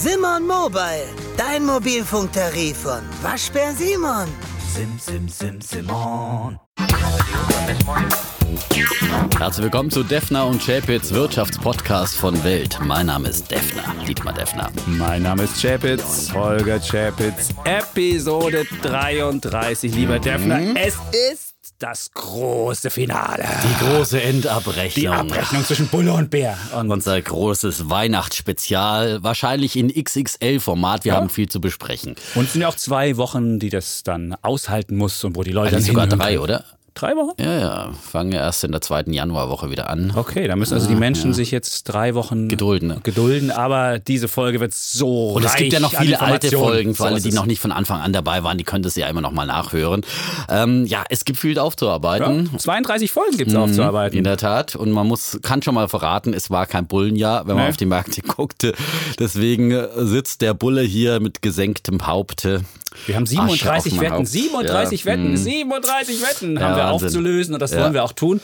Simon Mobile, dein Mobilfunktarif von Waschbär Simon. Sim, sim, sim, Simon. Herzlich willkommen zu Defner und Chapitz Wirtschaftspodcast von Welt. Mein Name ist Defner, Dietmar Defner. Mein Name ist Chapitz, Holger Chapitz, Episode 33, lieber Defner. Es ist das große Finale. Die große Endabrechnung. Die Abrechnung zwischen Bulle und Bär. Und Unser großes Weihnachtsspezial, wahrscheinlich in XXL-Format. Wir haben viel zu besprechen. und es sind ja auch zwei Wochen, die das dann aushalten muss und wo die Leute Eigentlich dann sogar drei, können. oder? Drei Wochen? Ja, ja. Fangen ja erst in der zweiten Januarwoche wieder an. Okay, da müssen also die Menschen sich jetzt drei Wochen Gedulden, ne? gedulden, aber diese Folge wird so Und es gibt ja noch viele alte. Folgen, für So alle, die noch nicht von Anfang an dabei waren, die können das ja immer noch mal nachhören. Ähm, ja, es gibt viel aufzuarbeiten. ja, 32 Folgen gibt es In aufzuarbeiten. der Tat. Und man muss, kann schon mal verraten, es war kein Bullenjahr, wenn man Nee. auf die Märkte guckte. Deswegen sitzt der Bulle hier mit gesenktem Haupte. Wir haben Asche auf 37 mein Wetten, Haupt. 37 Ja, Wetten, mhm. 37 Wetten Ja, haben wir aufzulösen und das wollen wir auch tun.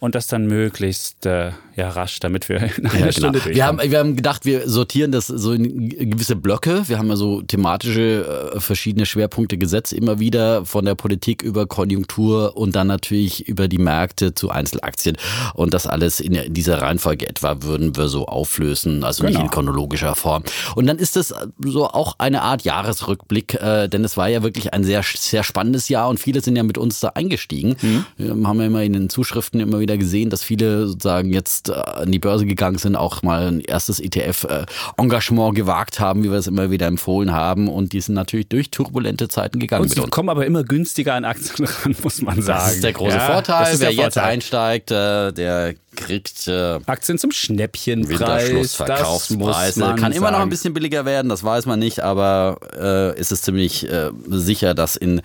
Und das dann möglichst äh, ja, rasch, damit wir in einer Ja, Stunde genau. wir, haben, wir haben gedacht, wir sortieren das so in gewisse Blöcke. Wir haben ja so thematische äh, verschiedene Schwerpunkte gesetzt, immer wieder von der Politik über Konjunktur und dann natürlich über die Märkte zu Einzelaktien. Und das alles in dieser Reihenfolge etwa würden wir so auflösen, also nicht Genau. in chronologischer Form. Und dann ist das so auch eine Art Jahresrückblick, äh, denn es war ja wirklich ein sehr, sehr spannendes Jahr und viele sind ja mit uns da eingestiegen. Wir haben ja immer in den Zuschriften immer wieder gesehen, dass viele sozusagen jetzt äh, an die Börse gegangen sind, auch mal ein erstes ETF-Engagement gewagt haben, wie wir es immer wieder empfohlen haben. Und die sind natürlich durch turbulente Zeiten gegangen Und sie kommen aber immer günstiger an Aktien ran, muss man sagen. Das ist der große Ja, Vorteil. Wer der jetzt Vorteil. einsteigt, äh, der kriegt äh, Aktien zum Schnäppchenpreis. Das muss man Kann immer noch sagen. ein bisschen billiger werden, das weiß man nicht, aber äh, ist es ziemlich äh, sicher, dass in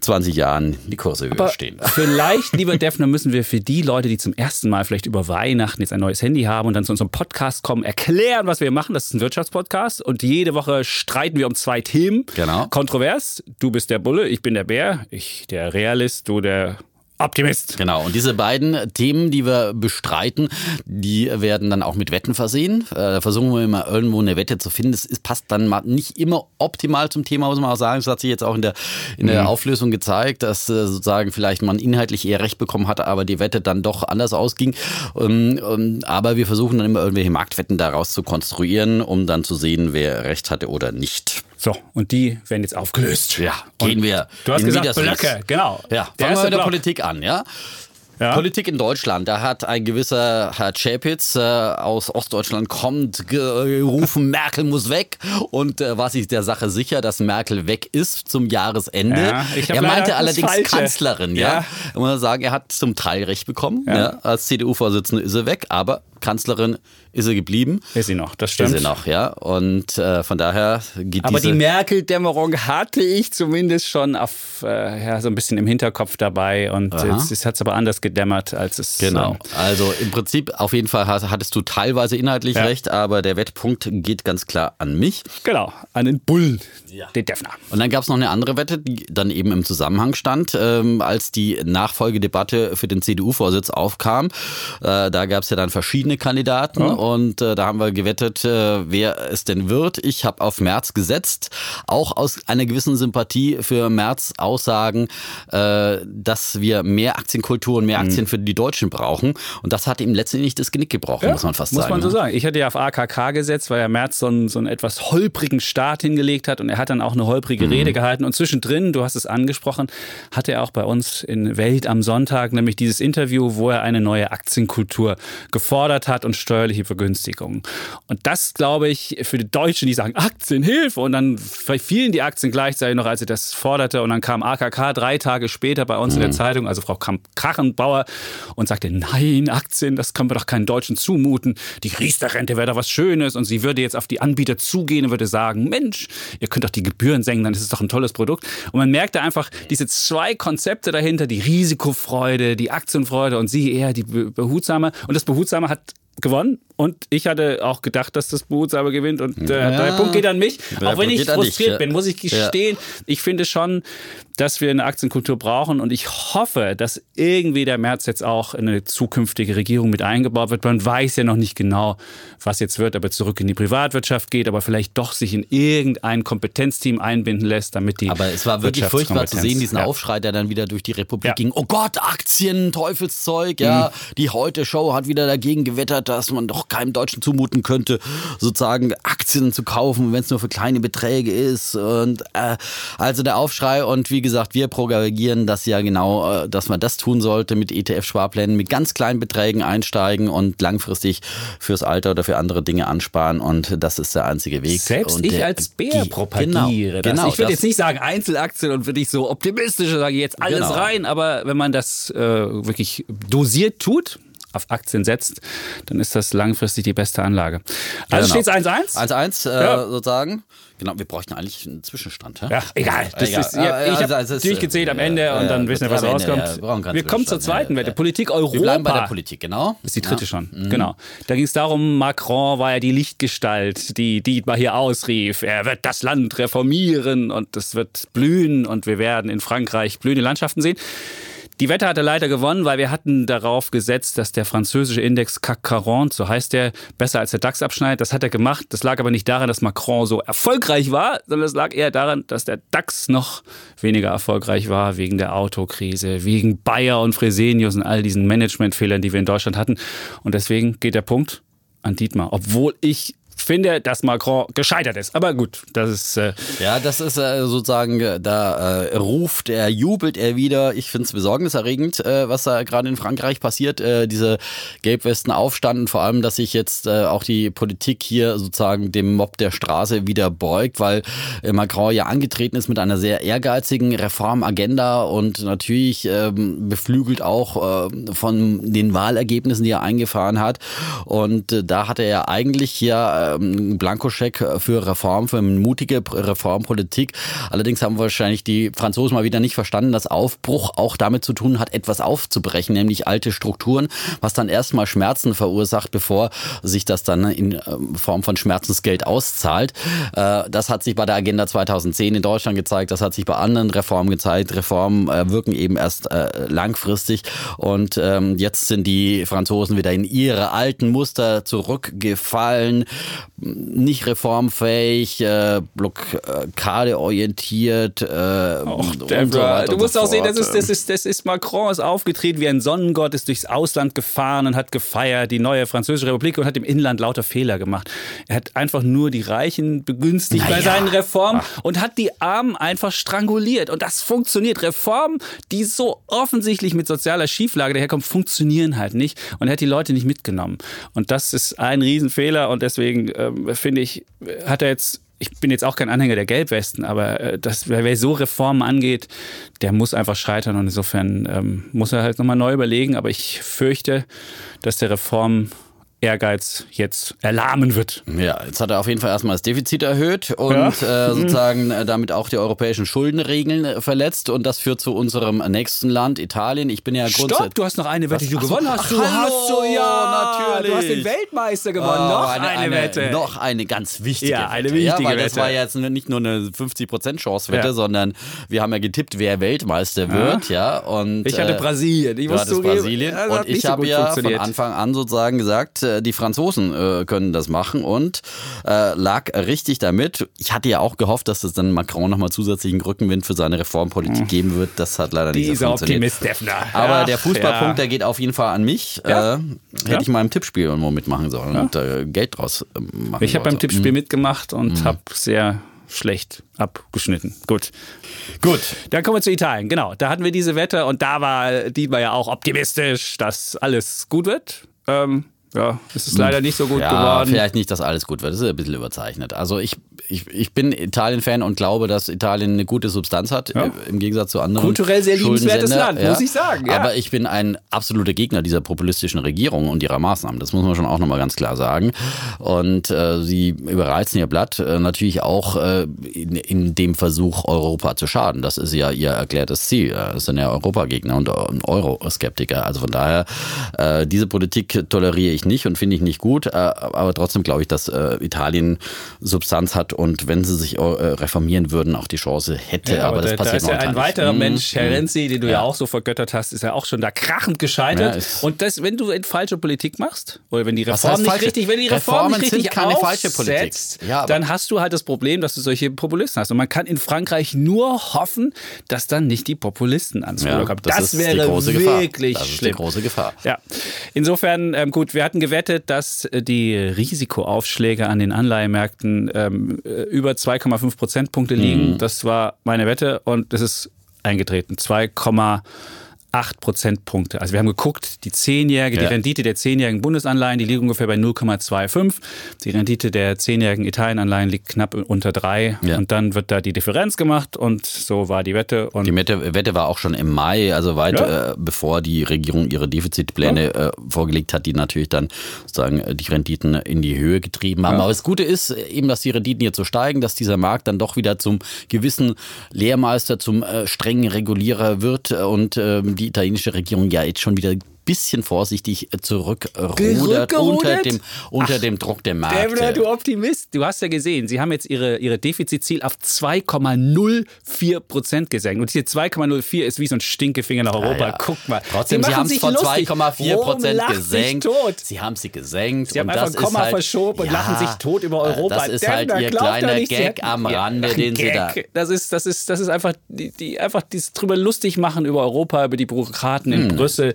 20 Jahren die Kurse höher Aber stehen. vielleicht, lieber Defner, müssen wir für die Leute, die zum ersten Mal vielleicht über Weihnachten jetzt ein neues Handy haben und dann zu unserem Podcast kommen, erklären, was wir machen. Das ist ein Wirtschaftspodcast und jede Woche streiten wir um zwei Themen. Genau. Kontrovers. Du bist der Bulle, ich bin der Bär. Ich der Realist, du der Optimist. Genau, und diese beiden Themen, die wir bestreiten, die werden dann auch mit Wetten versehen. Äh, Da versuchen wir immer irgendwo eine Wette zu finden. Das ist, passt dann mal nicht immer optimal zum Thema, muss man auch sagen. Das hat sich jetzt auch in der, in der Auflösung gezeigt, dass äh, sozusagen vielleicht man inhaltlich eher recht bekommen hatte, aber die Wette dann doch anders ausging. Ähm, ähm, Aber wir versuchen dann immer irgendwelche Marktwetten daraus zu konstruieren, um dann zu sehen, wer recht hatte oder nicht. So, und die werden jetzt aufgelöst. Ja, gehen wir. Du hast gesagt. Blöcke, genau. Ja, fangen wir mit der Block. Politik an, ja? Ja. Politik in Deutschland. Da hat ein gewisser Herr Chapitz äh, aus Ostdeutschland kommt gerufen, Merkel muss weg. Und äh, war sich der Sache sicher, dass Merkel weg ist zum Jahresende. Ja, er meinte allerdings Falsche. Kanzlerin, ja. Ja. Ich muss sagen, er hat zum Teil recht bekommen. Ja. Als CDU-Vorsitzende ist er weg, aber Kanzlerin ist er geblieben. Ist sie noch, das stimmt. Ist er noch, ja. Und äh, von daher geht Aber die Merkel-Dämmerung hatte ich zumindest schon auf, äh, ja, so ein bisschen im Hinterkopf dabei und Aha. jetzt, jetzt hat es aber anders gedämmert, als es. Genau. ähm, Also im Prinzip auf jeden Fall hattest du teilweise inhaltlich Ja. recht, aber der Wettpunkt geht ganz klar an mich. genau, an den Bullen, den Defner. Und dann gab es noch eine andere Wette, die dann eben im Zusammenhang stand, ähm, als die Nachfolgedebatte für den CDU-Vorsitz aufkam. Äh, da gab es ja dann verschiedene Kandidaten und äh, da haben wir gewettet, äh, wer es denn wird. Ich habe auf Merz gesetzt, auch aus einer gewissen Sympathie für Merz Aussagen, äh, dass wir mehr Aktienkultur und mehr. Aktien für die Deutschen brauchen. Und das hat ihm letztendlich das Genick gebrochen, muss man fast Muss sagen. man so ne? sagen. Ich hatte ja auf AKK gesetzt, weil ja Merz so einen, so einen etwas holprigen Start hingelegt hat und er hat dann auch eine holprige Mhm. Rede gehalten. Und zwischendrin, du hast es angesprochen, hatte er auch bei uns in Welt am Sonntag nämlich dieses Interview, wo er eine neue Aktienkultur gefordert hat und steuerliche Vergünstigungen. Und das, glaube ich, für die Deutschen, die sagen Aktienhilfe und dann fielen die Aktien gleichzeitig noch, als er das forderte. Und dann kam AKK drei Tage später bei uns in der Zeitung, also Frau Krachenbauer, und sagte, nein, Aktien, das können wir doch keinen Deutschen zumuten. Die Riester-Rente wäre doch was Schönes. Und sie würde jetzt auf die Anbieter zugehen und würde sagen, Mensch, ihr könnt doch die Gebühren senken, dann ist es doch ein tolles Produkt. Und man merkte einfach diese zwei Konzepte dahinter, die Risikofreude, die Aktienfreude und sie eher die Be- Behutsame. Und das Behutsame hat gewonnen Und ich hatte auch gedacht, dass das Behutsame gewinnt. Und äh, ja. der Punkt geht an mich. Der auch wenn ich frustriert dich, bin, muss ich gestehen, ja. ich finde schon, dass wir eine Aktienkultur brauchen. Und ich hoffe, dass irgendwie der März jetzt auch in eine zukünftige Regierung mit eingebaut wird. Man weiß ja noch nicht genau, was jetzt wird, ob er zurück in die Privatwirtschaft geht, aber vielleicht doch sich in irgendein Kompetenzteam einbinden lässt, damit die. Aber es war wirklich furchtbar zu sehen, diesen ja. Aufschrei, der dann wieder durch die Republik ging. Oh Gott, Aktien, Teufelszeug, ja. Mhm. Die Heute-Show hat wieder dagegen gewettert, dass man doch keinem Deutschen zumuten könnte, sozusagen Aktien zu kaufen, wenn es nur für kleine Beträge ist. Und äh, also der Aufschrei und wie gesagt, wir propagieren das ja genau, äh, dass man das tun sollte mit ETF-Sparplänen, mit ganz kleinen Beträgen einsteigen und langfristig fürs Alter oder für andere Dinge ansparen. Und das ist der einzige Weg. Selbst und ich als Bär propagiere genau, das. ich würde jetzt nicht sagen Einzelaktien und würde ich so optimistisch sage jetzt alles genau. rein, aber wenn man das äh, wirklich dosiert tut, auf Aktien setzt, dann ist das langfristig die beste Anlage. Also genau. steht es 1-1? 1-1 äh, ja. sozusagen. Genau, wir bräuchten eigentlich einen Zwischenstand. Ja, ja egal. Das egal. Ist, ja, ich habe also, durchgezählt am Ende ja, und dann wissen wir, was rauskommt. wir, wir kommen zur zweiten Wette. Politik Europa. Wir bleiben bei der Politik, genau. Ist die dritte schon. Mhm. Genau. Da ging es darum, Macron war ja die Lichtgestalt, die Dietmar hier ausrief. Er wird das Land reformieren und es wird blühen und wir werden in Frankreich blühende Landschaften sehen. Die Wette hat er leider gewonnen, weil wir hatten darauf gesetzt, dass der französische Index CAC 40, so heißt der, besser als der DAX abschneidet. Das hat er gemacht. Das lag aber nicht daran, dass Macron so erfolgreich war, sondern es lag eher daran, dass der DAX noch weniger erfolgreich war wegen der Autokrise, wegen Bayer und Fresenius und all diesen Managementfehlern, die wir in Deutschland hatten. Und deswegen geht der Punkt an Dietmar. Obwohl ich finde, dass Macron gescheitert ist. Aber gut, das ist. Äh ja, das ist äh, sozusagen, äh, da äh, ruft er, jubelt er wieder. Ich finde es besorgniserregend, äh, was da gerade in Frankreich passiert. Äh, diese Gelbwesten aufstanden, vor allem, dass sich jetzt auch die Politik hier sozusagen dem Mob der Straße wieder beugt, weil Macron ja angetreten ist mit einer sehr ehrgeizigen Reformagenda und natürlich ähm, beflügelt auch von den Wahlergebnissen, die er eingefahren hat. Und da hat er eigentlich ja ähm, Blankoscheck für Reform, für eine mutige Reformpolitik. Allerdings haben wahrscheinlich die Franzosen mal wieder nicht verstanden, dass Aufbruch auch damit zu tun hat, etwas aufzubrechen, nämlich alte Strukturen, was dann erstmal Schmerzen verursacht, bevor sich das dann in ähm, Form von Schmerzensgeld auszahlt. Äh, das hat sich bei der Agenda 2010 in Deutschland gezeigt, das hat sich bei anderen Reformen gezeigt. Reformen äh, wirken eben erst äh, langfristig und ähm, jetzt sind die Franzosen wieder in ihre alten Muster zurückgefallen nicht reformfähig, äh, blockadeorientiert. Äh, Och, so du musst auch sehen, das ist, das, ist, das ist Macron ist aufgetreten wie ein Sonnengott, ist durchs Ausland gefahren und hat gefeiert, die neue Französische Republik und hat im Inland lauter Fehler gemacht. Er hat einfach nur die Reichen begünstigt naja. bei seinen Reformen Ach. und hat die Armen einfach stranguliert. Und das funktioniert. Reformen, die so offensichtlich mit sozialer Schieflage daherkommen, funktionieren halt nicht. Und er hat die Leute nicht mitgenommen. Und das ist ein Riesenfehler und deswegen deswegen äh, finde ich, hat er jetzt ich bin jetzt auch kein Anhänger der Gelbwesten, aber äh, das, wer so Reformen angeht, der muss einfach scheitern und insofern ähm, muss er halt nochmal neu überlegen. Aber ich fürchte, dass der Reform Ehrgeiz jetzt erlahmen wird. Ja, jetzt hat er auf jeden Fall erstmal das Defizit erhöht und ja. äh, sozusagen äh, damit auch die europäischen Schuldenregeln äh, verletzt und das führt zu unserem nächsten Land, Italien. Ich bin ja grundsätzlich. Stopp, du hast noch eine Wette, die du ach gewonnen hast. Ach, du hallo, hast so, ja, natürlich. Du hast den Weltmeister gewonnen. Oh, noch eine, eine, Wette. Noch eine ganz wichtige ja, eine wichtige ja, weil Wette. Das war jetzt nicht nur eine 50% Chance-Wette, ja. sondern wir haben ja getippt, wer Weltmeister wird. Ja. und, ich hatte äh, Brasilien. Ich du hattest Brasilien. und ich habe ja von Anfang an sozusagen gesagt, äh, die Franzosen äh, können das machen und äh, lag richtig damit. Ich hatte ja auch gehofft, dass es dann Macron nochmal zusätzlichen Rückenwind für seine Reformpolitik hm. geben wird. Das hat leider nicht Dieser so funktioniert. Optimist, Defner. Aber Ach, der Fußballpunkt, ja. der geht auf jeden Fall an mich. Ja. Äh, hätte ja. ich mal im Tippspiel irgendwo mitmachen sollen und äh, Geld draus machen Ich habe beim Tippspiel mhm. mitgemacht und mhm. habe sehr schlecht abgeschnitten. Gut. Gut, dann kommen wir zu Italien. Genau, da hatten wir diese Wette und da war Dietmar ja auch optimistisch, dass alles gut wird. Ähm, ja, es ist leider nicht so gut ja, geworden. Vielleicht nicht, dass alles gut wird. Das ist ein bisschen überzeichnet. Also ich, ich, ich bin Italien-Fan und glaube, dass Italien eine gute Substanz hat, ja. im Gegensatz zu anderen. Kulturell sehr liebenswertes Land, ja. muss ich sagen. Ja. Aber ich bin ein absoluter Gegner dieser populistischen Regierung und ihrer Maßnahmen. Das muss man schon auch nochmal ganz klar sagen. Und äh, sie überreizen ihr Blatt äh, natürlich auch äh, in, in, dem Versuch, Europa zu schaden. Das ist ja ihr erklärtes Ziel. Das sind ja Europagegner und Euroskeptiker. Also von daher, äh, diese Politik toleriere ich ich nicht und finde ich nicht gut. Äh, aber trotzdem glaube ich, dass äh, Italien Substanz hat und wenn sie sich äh, reformieren würden, auch die Chance hätte. Ja, aber, aber das da, da passiert ist ja ein weiterer nicht. Mensch, Herr Mm, Renzi, den du ja. Ja. auch so vergöttert hast, ist ja auch schon da krachend gescheitert. Ja, und das, wenn du in falsche Politik machst, oder wenn die Reform nicht falsche- richtig, wenn die Reform Reformen nicht richtig keine falsche Politik. Dann hast du halt das Problem, dass du solche Populisten hast. Und man kann in Frankreich nur hoffen, dass dann nicht die Populisten ans Ruder kommen. das Das, wäre wirklich Das schlimm. große Gefahr. Ja, insofern ähm, gut. Wir hatten gewettet, dass äh, die Risikoaufschläge an den Anleihemärkten ähm, äh, über 2,5 Prozentpunkte Mhm. liegen. Das war meine Wette und das ist eingetreten. 2,8 Prozentpunkte. Also wir haben geguckt, die zehnjährige, die Ja. Rendite der zehnjährigen Bundesanleihen, die liegt ungefähr bei 0,25. Die Rendite der zehnjährigen Italienanleihen liegt knapp unter 3. Ja. Und dann wird da die Differenz gemacht und so war die Wette. Und Die Wette, Wette war auch schon im Mai, also weit Ja. äh, bevor die Regierung ihre Defizitpläne äh, vorgelegt hat, die natürlich dann sozusagen äh, die Renditen in die Höhe getrieben haben. Aber das Gute ist äh, eben, dass die Renditen jetzt so steigen, dass dieser Markt dann doch wieder zum gewissen Lehrmeister, zum äh, strengen Regulierer wird äh, und ähm, die italienische Regierung ja jetzt schon wieder bisschen vorsichtig zurückrudert unter dem, unter dem Druck der Dämler, Märkte. du Optimist. Du hast ja gesehen, sie haben jetzt ihre, ihre Defizitziel auf 2,04 Prozent gesenkt. Und diese 2,04 ist wie so ein Stinkefinger nach Europa. ja. Guck mal. Trotzdem, sie haben es von lustig. 2,4 Rom Prozent gesenkt. Sie haben sie gesenkt. Sie haben und einfach das ein Komma halt, verschoben und lachen sich tot über äh, Europa. Das ist Dämler, halt ihr kleiner nicht, Gag am Ja, Rande, den sie da. Gag. Das ist, das ist, das ist einfach, die, die einfach dieses drüber lustig machen über Europa, über die Bürokraten in Brüssel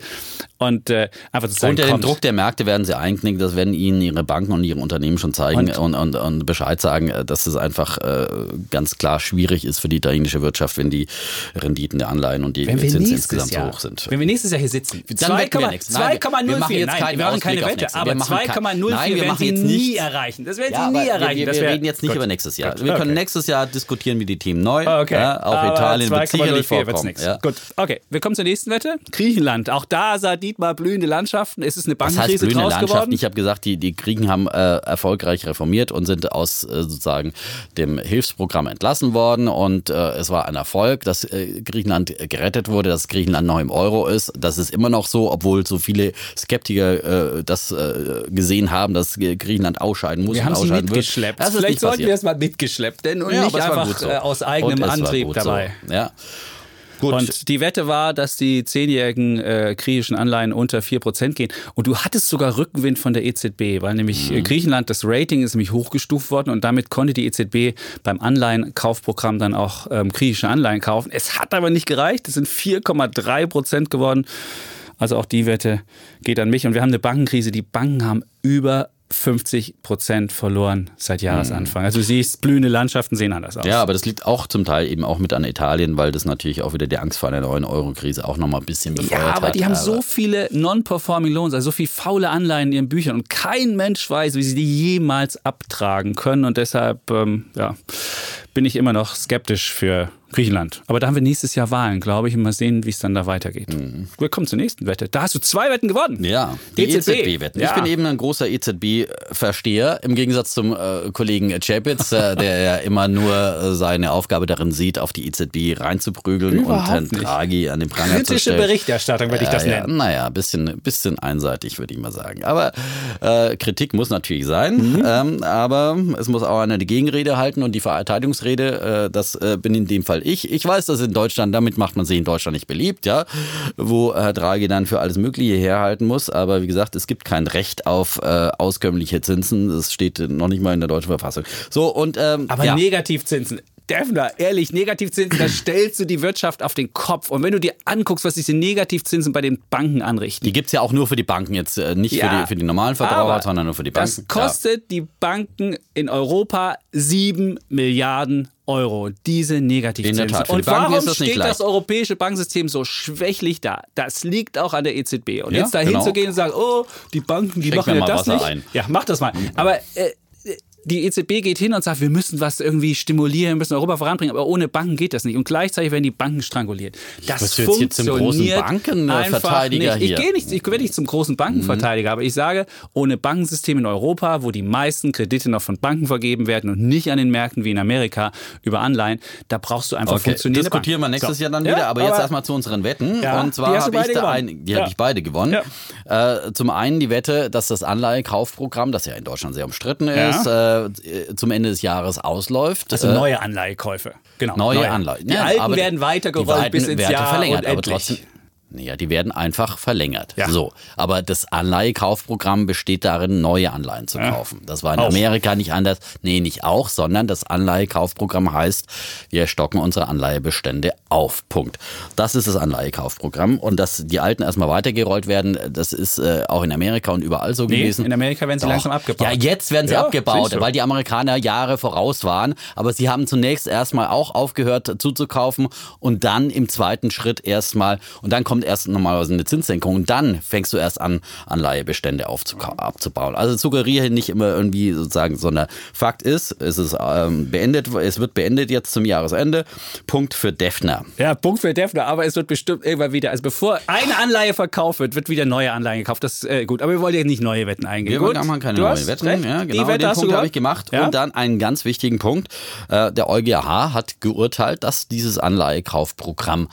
und äh, einfach zu sagen, Unter dem. Druck der Märkte werden sie einknicken, das werden ihnen ihre Banken und ihre Unternehmen schon zeigen und, und, und, Bescheid sagen, äh, dass es einfach äh, ganz klar schwierig ist für die italienische Wirtschaft, wenn die Renditen der Anleihen und die Zinsen insgesamt Jahr, so hoch sind. Wenn wir nächstes Jahr hier sitzen, Dann wetten wir nichts. Nein, wir- 2,04. wir wir machen keine Wette, aber Wir machen kein- 2,04 Nein, wir werden sie jetzt nie erreichen. Das werden Ja, sie nie erreichen. wir, wir reden jetzt nicht Gut. über nächstes Jahr. Gut, Wir können okay. nächstes Jahr diskutieren wir die Themen neu. Okay. Ja, auch Aber Italien wird sicherlich 2,04 wird's vorkommen. Ja. Gut, okay. Wir kommen zur nächsten Wette. Griechenland. Auch da sah Dietmar blühende Landschaften. Es ist eine Was heißt Bankenkrise blühende Landschaften? geworden. Ich habe gesagt, die, die Griechen haben äh, erfolgreich reformiert und sind aus äh, sozusagen dem Hilfsprogramm entlassen worden und äh, es war ein Erfolg, dass äh, Griechenland gerettet wurde, dass Griechenland noch im Euro ist. Das ist immer noch so, obwohl so viele Skeptiker äh, das äh, gesehen haben, dass Griechenland ausscheiden muss Wir und haben sie ausscheiden wird. mitgeschleppt. Das ist Vielleicht sollten wir es mal mitgeschleppt, denn und Ja, nicht einfach so. aus eigenem Antrieb gut dabei. So. Ja. Gut. Und die Wette war, dass die zehnjährigen äh, griechischen Anleihen unter 4% gehen. Und du hattest sogar Rückenwind von der EZB, weil nämlich Mhm. äh, Griechenland, das Rating ist nämlich hochgestuft worden und damit konnte die EZB beim Anleihenkaufprogramm dann auch ähm, griechische Anleihen kaufen. Es hat aber nicht gereicht. Es sind 4,3% geworden. Also auch die Wette geht an mich. Und wir haben eine Bankenkrise. Die Banken haben über 50 Prozent verloren seit Jahresanfang. Also du siehst, blühende Landschaften sehen anders aus. Ja, aber das liegt auch zum Teil eben auch mit an Italien, weil das natürlich auch wieder die Angst vor einer neuen Euro-Krise auch nochmal ein bisschen befeuert Ja, aber hat. die haben so viele Non-Performing Loans, also so viele faule Anleihen in ihren Büchern und kein Mensch weiß, wie sie die jemals abtragen können und deshalb ähm, ja, bin ich immer noch skeptisch für Griechenland. Aber da haben wir nächstes Jahr Wahlen, glaube ich, und mal sehen, wie es dann da weitergeht. Wir kommen zur nächsten Wette. Da hast du zwei Wetten gewonnen. Mhm. Ja, die EZB-Wetten. Ja. Ich bin eben ein großer EZB-Versteher, im Gegensatz zum äh, Kollegen Chapitz, äh, der ja immer nur äh, seine Aufgabe darin sieht, auf die EZB reinzuprügeln und Überhaupt Herrn nicht. Draghi an den Pranger zu Kritische stellen. Berichterstattung würde ich das Ja, ja, nennen. naja, ein bisschen, bisschen einseitig, würde ich mal sagen. Aber äh, Kritik muss natürlich sein, Mhm. ähm, aber es muss auch einer die Gegenrede halten und die Verteidigungsrede, äh, das äh, bin in dem Fall ich. Ich weiß, dass in Deutschland, damit macht man sich in Deutschland nicht beliebt, ja, wo Herr Draghi dann für alles Mögliche herhalten muss. Aber wie gesagt, es gibt kein Recht auf äh, auskömmliche Zinsen. Das steht noch nicht mal in der deutschen Verfassung. So, und ähm, Aber ja. Negativzinsen. Defner, ehrlich, Negativzinsen, da stellst du die Wirtschaft auf den Kopf. Und wenn du dir anguckst, was diese Negativzinsen bei den Banken anrichten, Die gibt es ja auch nur für die Banken jetzt, äh, nicht für, Ja, die, für die normalen Verbraucher, sondern nur für die Banken. Das kostet die Banken in Europa 7 Milliarden Euro, diese Negativzinsen. In der Tat, für Und warum steht das europäische Bankensystem so schwächlich da? Das liegt auch an der EZB. Und Ja, jetzt da genau. hinzugehen und sagen, oh, die Banken, die Schenk machen mir ja mal das Wasser nicht. ein. Ja, mach das mal. Aber äh, die EZB geht hin und sagt, wir müssen was irgendwie stimulieren, wir müssen Europa voranbringen, aber ohne Banken geht das nicht. Und gleichzeitig werden die Banken stranguliert. Das Was wird jetzt zum großen funktioniert Bankenverteidiger einfach nicht. hier? Ich gehe nicht, ich werde nicht zum großen Bankenverteidiger, aber ich sage, ohne Bankensystem in Europa, wo die meisten Kredite noch von Banken vergeben werden und nicht an den Märkten wie in Amerika über Anleihen, da brauchst du einfach Okay, funktionierende diskutieren wir nächstes So. Jahr dann Ja, wieder. Aber, jetzt aber- erstmal zu unseren Wetten. Ja, und zwar habe ich beide da gewonnen. ein, die Ja. habe ich beide gewonnen. Äh, zum einen die Wette, dass das Anleihekaufprogramm, das ja in Deutschland sehr umstritten ist, äh, zum Ende des Jahres ausläuft. Also Äh, neue Anleihekäufe. Genau. Neue Anleihen. Die Ja, alten aber werden weitergerollt bis ins Jahr verlängert, und aber endlich. trotzdem. Naja, die werden einfach verlängert. Ja. So, aber das Anleihekaufprogramm besteht darin, neue Anleihen zu kaufen. Das war in Auch. Amerika nicht anders. Nee, nicht auch, sondern das Anleihekaufprogramm heißt, wir stocken unsere Anleihebestände auf. Punkt. Das ist das Anleihekaufprogramm. Und dass die alten erstmal weitergerollt werden, das ist äh, auch in Amerika und überall so Nee, gewesen. in Amerika werden sie Doch. langsam abgebaut. Ja, jetzt werden sie Ja, abgebaut, weil die Amerikaner Jahre voraus waren. Aber sie haben zunächst erstmal auch aufgehört zuzukaufen und dann im zweiten Schritt erstmal, und dann kommt erst normalerweise eine Zinssenkung und dann fängst du erst an, Anleihebestände aufzuka- abzubauen. Also suggeriere nicht immer irgendwie sozusagen, sondern Fakt ist, es ist ähm, beendet, es wird beendet jetzt zum Jahresende. Punkt für Defner. Ja, Punkt für Defner, aber es wird bestimmt irgendwann wieder, also bevor eine Anleihe verkauft wird, wird wieder neue Anleihen gekauft. Das ist äh, gut, aber wir wollen ja nicht neue Wetten eingehen. Wir gut, machen keine du neuen Wetten. recht. Ja, Die genau, Wette den hast Punkt habe ich gemacht. Ja? Und dann einen ganz wichtigen Punkt. Äh, Der EuGH hat geurteilt, dass dieses Anleihekaufprogramm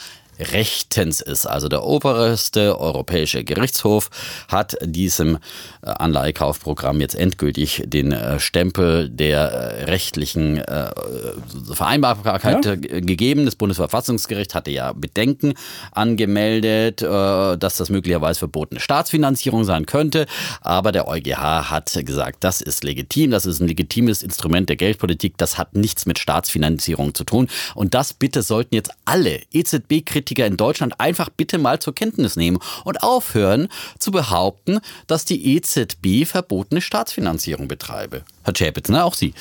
rechtens ist. Also der oberste europäische Gerichtshof hat diesem äh, Anleihekaufprogramm jetzt endgültig den äh, Stempel der äh, rechtlichen Vereinbarkeit Ja. gegeben. Das Bundesverfassungsgericht hatte ja Bedenken angemeldet, dass das möglicherweise verbotene Staatsfinanzierung sein könnte. Aber der EuGH hat gesagt, das ist legitim, das ist ein legitimes Instrument der Geldpolitik, das hat nichts mit Staatsfinanzierung zu tun. Und das bitte sollten jetzt alle EZB-Kritiker in Deutschland einfach bitte mal zur Kenntnis nehmen und aufhören zu behaupten, dass die EZB verbotene Staatsfinanzierung betreibe. Herr Chapitz, ne? Auch Sie.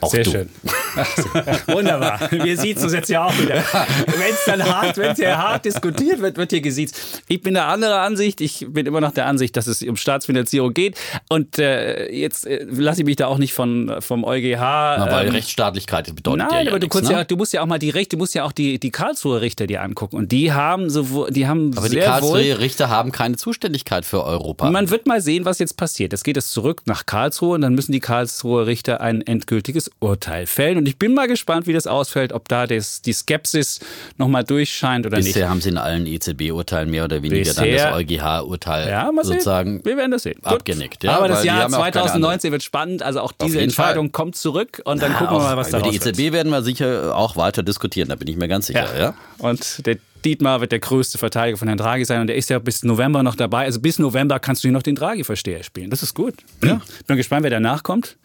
Auch Sehr du. schön. Wunderbar. Wir siezen uns jetzt ja auch wieder. Wenn es dann hart, wenn sehr hart diskutiert wird, wird hier gesiezt. Ich bin der andere Ansicht. Ich bin immer noch der Ansicht, dass es um Staatsfinanzierung geht. Und äh, jetzt äh, lasse ich mich da auch nicht von, vom EuGH. Na, weil ähm, Rechtsstaatlichkeit bedeutet Nein, ja, aber du, nichts, kannst ne? ja, du musst ja auch mal die Rechte, du musst ja auch die, die Karlsruher Richter dir angucken. Und die haben sowohl, die haben Aber die sehr wohl. Karlsruher Richter haben keine Zuständigkeit für Europa. Man wird mal sehen, was jetzt passiert. Jetzt geht es zurück nach Karlsruhe und dann müssen die Karlsruher Richter ein endgültiges Urteil fällen. Und ich bin mal gespannt, wie das ausfällt, ob da das, die Skepsis nochmal durchscheint oder Bisher nicht. haben sie in allen EZB-Urteilen mehr oder weniger dann Bisher- das EuGH-Urteil Ja, mal sehen. sozusagen Wir werden das sehen. Abgenickt. Ja, Aber das die Jahr haben ja auch keine 2019 wird spannend. Also auch diese Entscheidung Fall. kommt zurück und dann Ja, gucken wir mal, was Über daraus die wird. EZB werden wir sicher auch weiter diskutieren, da bin ich mir ganz sicher. Ja. Und der Dietmar wird der größte Verteidiger von Herrn Draghi sein und der ist ja bis November noch dabei. Also bis November kannst du hier noch den Draghi-Versteher spielen. Das ist gut. Ja. Bin gespannt, wer danach kommt.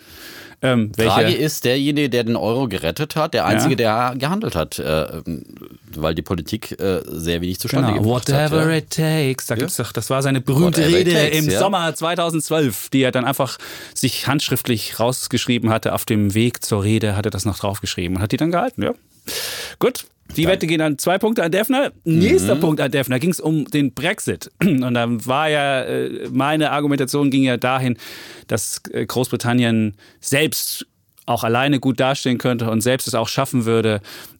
Ähm, Draghi ist derjenige, der den Euro gerettet hat, der Einzige, Ja. der gehandelt hat, äh, weil die Politik äh, sehr wenig zustande Genau, gebracht whatever hat. Ja. it takes. Da gibt's doch, das war seine berühmte Whatever Rede takes, im ja. Sommer 2012, die er dann einfach sich handschriftlich rausgeschrieben hatte. Auf dem Weg zur Rede hat er das noch draufgeschrieben und hat die dann gehalten. Ja. Gut. Die Wette geht an zwei Punkte an Defner. Nächster Mhm. Punkt an Defner ging es um den Brexit. Und dann war ja, äh, meine Argumentation ging ja dahin, dass äh, Großbritannien selbst auch alleine gut dastehen könnte und selbst es auch schaffen würde,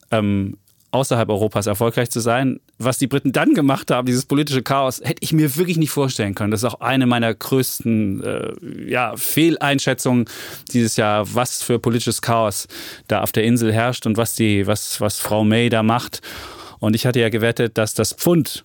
ähm, außerhalb Europas erfolgreich zu sein. Was die Briten dann gemacht haben, dieses politische Chaos, hätte ich mir wirklich nicht vorstellen können. Das ist auch eine meiner größten äh, ja, Fehleinschätzungen dieses Jahr, was für politisches Chaos da auf der Insel herrscht und was, die, was, was Frau May da macht. Und ich hatte ja gewettet, dass das Pfund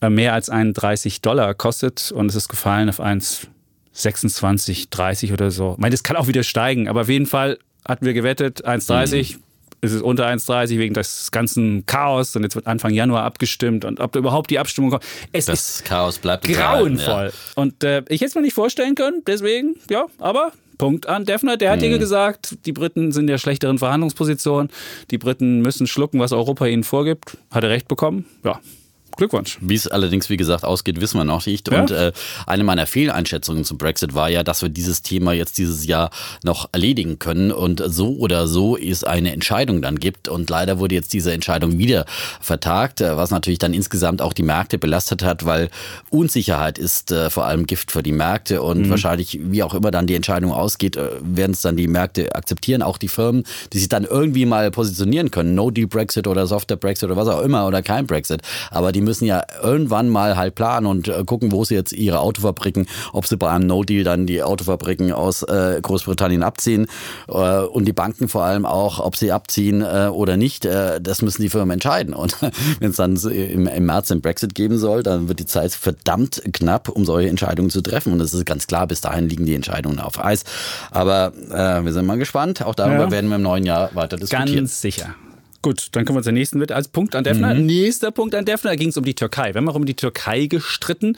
äh, mehr als 31 Dollar kostet und es ist gefallen auf 1,26, 30 oder so. Ich meine, das kann auch wieder steigen, aber auf jeden Fall hatten wir gewettet, 1,30. Es ist unter 1,30 wegen des ganzen Chaos und jetzt wird Anfang Januar abgestimmt und ob da überhaupt die Abstimmung kommt. Es ist Das Chaos bleibt grauenvoll. Und äh, ich hätte es mir nicht vorstellen können, deswegen, ja, aber Punkt an Defner. Der hat Mhm. dir gesagt, die Briten sind in der schlechteren Verhandlungsposition. Die Briten müssen schlucken, was Europa ihnen vorgibt. Hat er recht bekommen? Ja. Glückwunsch. Wie es allerdings, wie gesagt, ausgeht, wissen wir noch nicht. Ja. Und äh, eine meiner Fehleinschätzungen zum Brexit war ja, dass wir dieses Thema jetzt dieses Jahr noch erledigen können und so oder so es eine Entscheidung dann gibt. Und leider wurde jetzt diese Entscheidung wieder vertagt, äh, was natürlich dann insgesamt auch die Märkte belastet hat, weil Unsicherheit ist äh, vor allem Gift für die Märkte und wahrscheinlich, wie auch immer dann die Entscheidung ausgeht, äh, werden es dann die Märkte akzeptieren, auch die Firmen, die sich dann irgendwie mal positionieren können. No-Deal-Brexit oder Softer Brexit oder was auch immer oder kein Brexit. Aber die müssen ja irgendwann mal halt planen und äh, gucken, wo sie jetzt ihre Autofabriken, ob sie bei einem No-Deal dann die Autofabriken aus äh, Großbritannien abziehen äh, und die Banken vor allem auch, ob sie abziehen äh, oder nicht. Äh, das müssen die Firmen entscheiden. Und wenn es dann im, im März den Brexit geben soll, dann wird die Zeit verdammt knapp, um solche Entscheidungen zu treffen. Und es ist ganz klar, bis dahin liegen die Entscheidungen auf Eis. Aber äh, wir sind mal gespannt. Auch darüber Ja. werden wir im neuen Jahr weiter diskutieren. Ganz sicher. Gut, dann kommen wir zur nächsten mit als Punkt an Defner. Nächster Punkt an Defner, da ging es um die Türkei. Wir haben auch um die Türkei gestritten.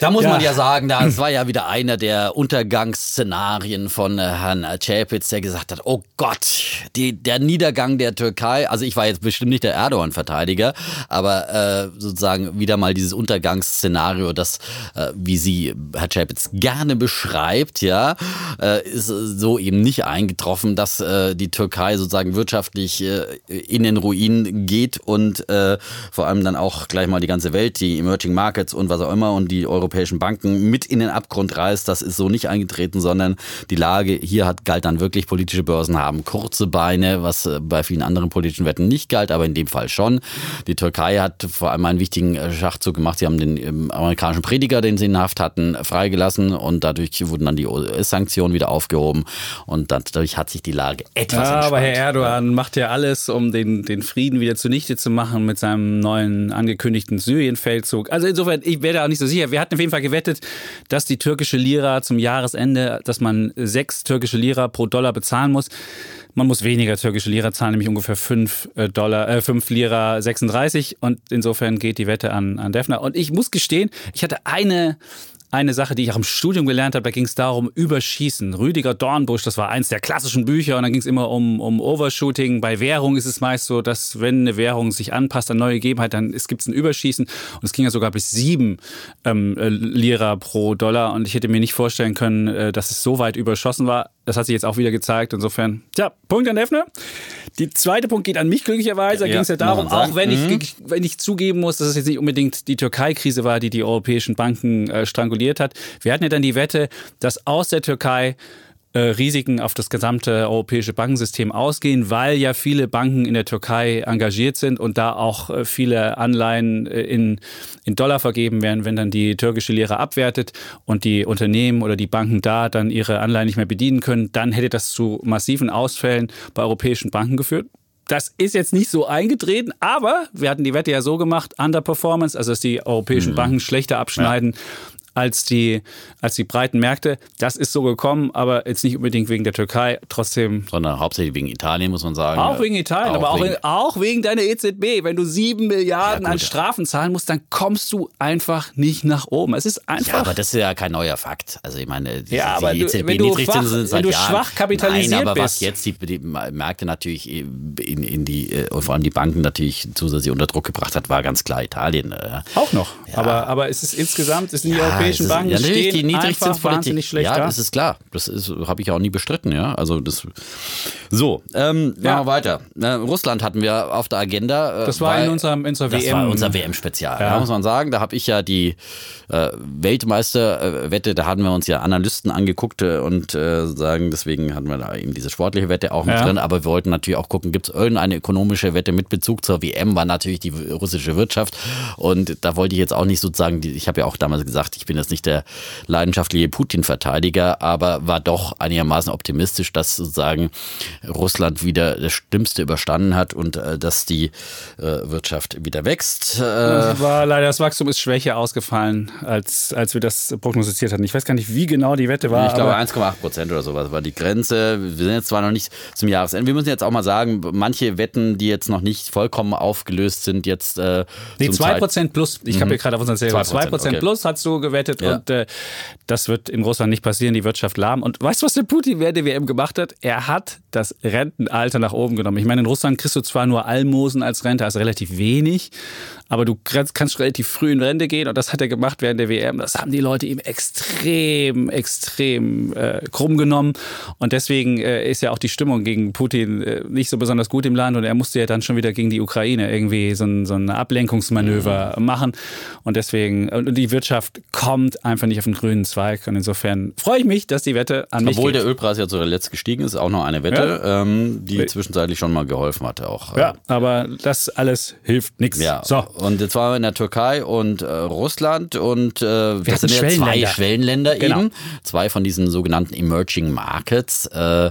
Da muss Ja. man ja sagen, das war ja wieder einer der Untergangsszenarien von äh, Herrn Çapitz, der gesagt hat, oh Gott, die, der Niedergang der Türkei, also ich war jetzt bestimmt nicht der Erdogan-Verteidiger, aber äh, sozusagen wieder mal dieses Untergangsszenario, das, äh, wie sie Herr Çapitz gerne beschreibt, ja, äh, ist so eben nicht eingetroffen, dass äh, die Türkei sozusagen wirtschaftlich äh, in den Ruin geht und äh, vor allem dann auch gleich mal die ganze Welt, die Emerging Markets und was auch immer und die europäischen Banken mit in den Abgrund reißt. Das ist so nicht eingetreten, sondern die Lage hier hat galt dann wirklich, politische Börsen haben kurze Beine, was äh, bei vielen anderen politischen Wetten nicht galt, aber in dem Fall schon. Die Türkei hat vor allem einen wichtigen äh, Schachzug gemacht. Sie haben den ähm, amerikanischen Prediger, den sie in Haft hatten, freigelassen und dadurch wurden dann die US-Sanktionen wieder aufgehoben und dadurch hat sich die Lage etwas Ja, entspannt. aber Herr Erdogan macht ja alles, um den, den Frieden wieder zunichte zu machen mit seinem neuen angekündigten Syrien-Feldzug. Also insofern, ich wäre da auch nicht so sicher. Wir hatten auf jeden Fall gewettet, dass die türkische Lira zum Jahresende, dass man sechs türkische Lira pro Dollar bezahlen muss. Man muss weniger türkische Lira zahlen, nämlich ungefähr 5 Dollar, äh, 5 Lira 36. Und insofern geht die Wette an, an Defner. Und ich muss gestehen, ich hatte eine eine Sache, die ich auch im Studium gelernt habe, da ging es darum, Überschießen. Rüdiger Dornbusch, das war eins der klassischen Bücher und da ging es immer um, um Overshooting. Bei Währung ist es meist so, dass wenn eine Währung sich anpasst an neue Gegebenheit, dann gibt es ein Überschießen und es ging ja sogar bis sieben ähm, äh, Lira pro Dollar und ich hätte mir nicht vorstellen können, äh, dass es so weit überschossen war. Das hat sich jetzt auch wieder gezeigt. Insofern, tja, Punkt an Defner. Die zweite Punkt geht an mich glücklicherweise. Da Ja, ging es ja darum, auch wenn ich, wenn ich zugeben muss, dass es jetzt nicht unbedingt die Türkei-Krise war, die die europäischen Banken äh, stranguliert hat. Wir hatten ja dann die Wette, dass aus der Türkei Risiken auf das gesamte europäische Bankensystem ausgehen, weil ja viele Banken in der Türkei engagiert sind und da auch äh, viele Anleihen äh, in, in Dollar vergeben werden, wenn dann die türkische Lira abwertet und die Unternehmen oder die Banken da dann ihre Anleihen nicht mehr bedienen können, dann hätte das zu massiven Ausfällen bei europäischen Banken geführt. Das ist jetzt nicht so eingetreten, aber wir hatten die Wette ja so gemacht, Underperformance, also dass die europäischen Banken schlechter abschneiden als die, als die breiten Märkte. Das ist so gekommen, aber jetzt nicht unbedingt wegen der Türkei. Trotzdem sondern hauptsächlich wegen Italien, muss man sagen. auch wegen Italien, aber auch wegen- auch wegen deiner EZB. Wenn du sieben Milliarden Ja, an. Strafen zahlen musst, dann kommst du einfach nicht nach oben. Es ist einfach. Ja, aber das ist ja kein neuer Fakt. Also ich meine, die, Ja, aber die du- EZB wenn du Niedrigzinsen schwach- sind seit wenn du Jahren. schwach kapitalisiert Nein, aber was bist. jetzt die, die Märkte natürlich in, in die, äh, und vor allem die Banken natürlich zusätzlich unter Druck gebracht hat, war ganz klar Italien. äh. auch noch. Aber, aber es ist insgesamt, es sind die Ja, europäischen ist- Banken ja, natürlich stehen die Niedrigzinspolitik. schlecht ja, da. das ist klar. Das ist, habe ich auch nie bestritten, ja. Also das. So, ähm, machen Ja. wir weiter. Äh, Russland hatten wir auf der Agenda. Äh, Das war in weil- unserem- in das WM. war unser WM-Spezial. Ja. Da muss man sagen, da habe ich ja die äh, Weltmeisterwette, da hatten wir uns ja Analysten angeguckt äh, und äh, sagen, deswegen hatten wir da eben diese sportliche Wette auch mit Ja. drin. Aber wir wollten natürlich auch gucken, gibt es irgendeine ökonomische Wette mit Bezug zur WM, war natürlich die russische Wirtschaft. Und da wollte ich jetzt auch nicht sozusagen, ich habe ja auch damals gesagt, ich bin jetzt nicht der leidenschaftliche Putin-Verteidiger, aber war doch einigermaßen optimistisch, dass sozusagen Russland wieder das Schlimmste überstanden hat und äh, dass die äh, Wirtschaft wieder wächst. Äh, Das war leider, das Wachstum ist schwächer ausgefallen, als, als wir das prognostiziert hatten. Ich weiß gar nicht, wie genau die Wette war. ich glaube aber 1,8 Prozent oder sowas war die Grenze. Wir sind jetzt zwar noch nicht zum Jahresende. Wir müssen jetzt auch mal sagen, manche Wetten, die jetzt noch nicht vollkommen aufgelöst sind, jetzt äh, Nee, zum 2% plus. Ich habe hier gerade auf unserer Serie 2%, 2% okay. plus hast du gewettet Ja. und äh, das wird in Russland nicht passieren, die Wirtschaft lahm. Und weißt du, was der Putin während der WM gemacht hat? Er hat das das Rentenalter nach oben genommen. Ich meine, in Russland kriegst du zwar nur Almosen als Rente, also relativ wenig, aber du kannst, kannst relativ früh in Rente gehen und das hat er gemacht während der WM. Das haben die Leute ihm extrem, extrem äh, krumm genommen und deswegen äh, ist ja auch die Stimmung gegen Putin äh, nicht so besonders gut im Land und er musste ja dann schon wieder gegen die Ukraine irgendwie so ein, so ein Ablenkungsmanöver mhm. machen und deswegen, und die Wirtschaft kommt einfach nicht auf den grünen Zweig und insofern freue ich mich, dass die Wette an mich Obwohl der Ölpreis ja zuletzt gestiegen ist, auch noch eine Wette, ja. ähm, die zwischenzeitlich schon mal geholfen hatte auch. Ja, aber das alles hilft nichts. Ja, so. Und jetzt waren wir in der Türkei und äh, Russland und äh, das sind ja zwei Schwellenländer genau. eben. Zwei von diesen sogenannten Emerging Markets. Äh,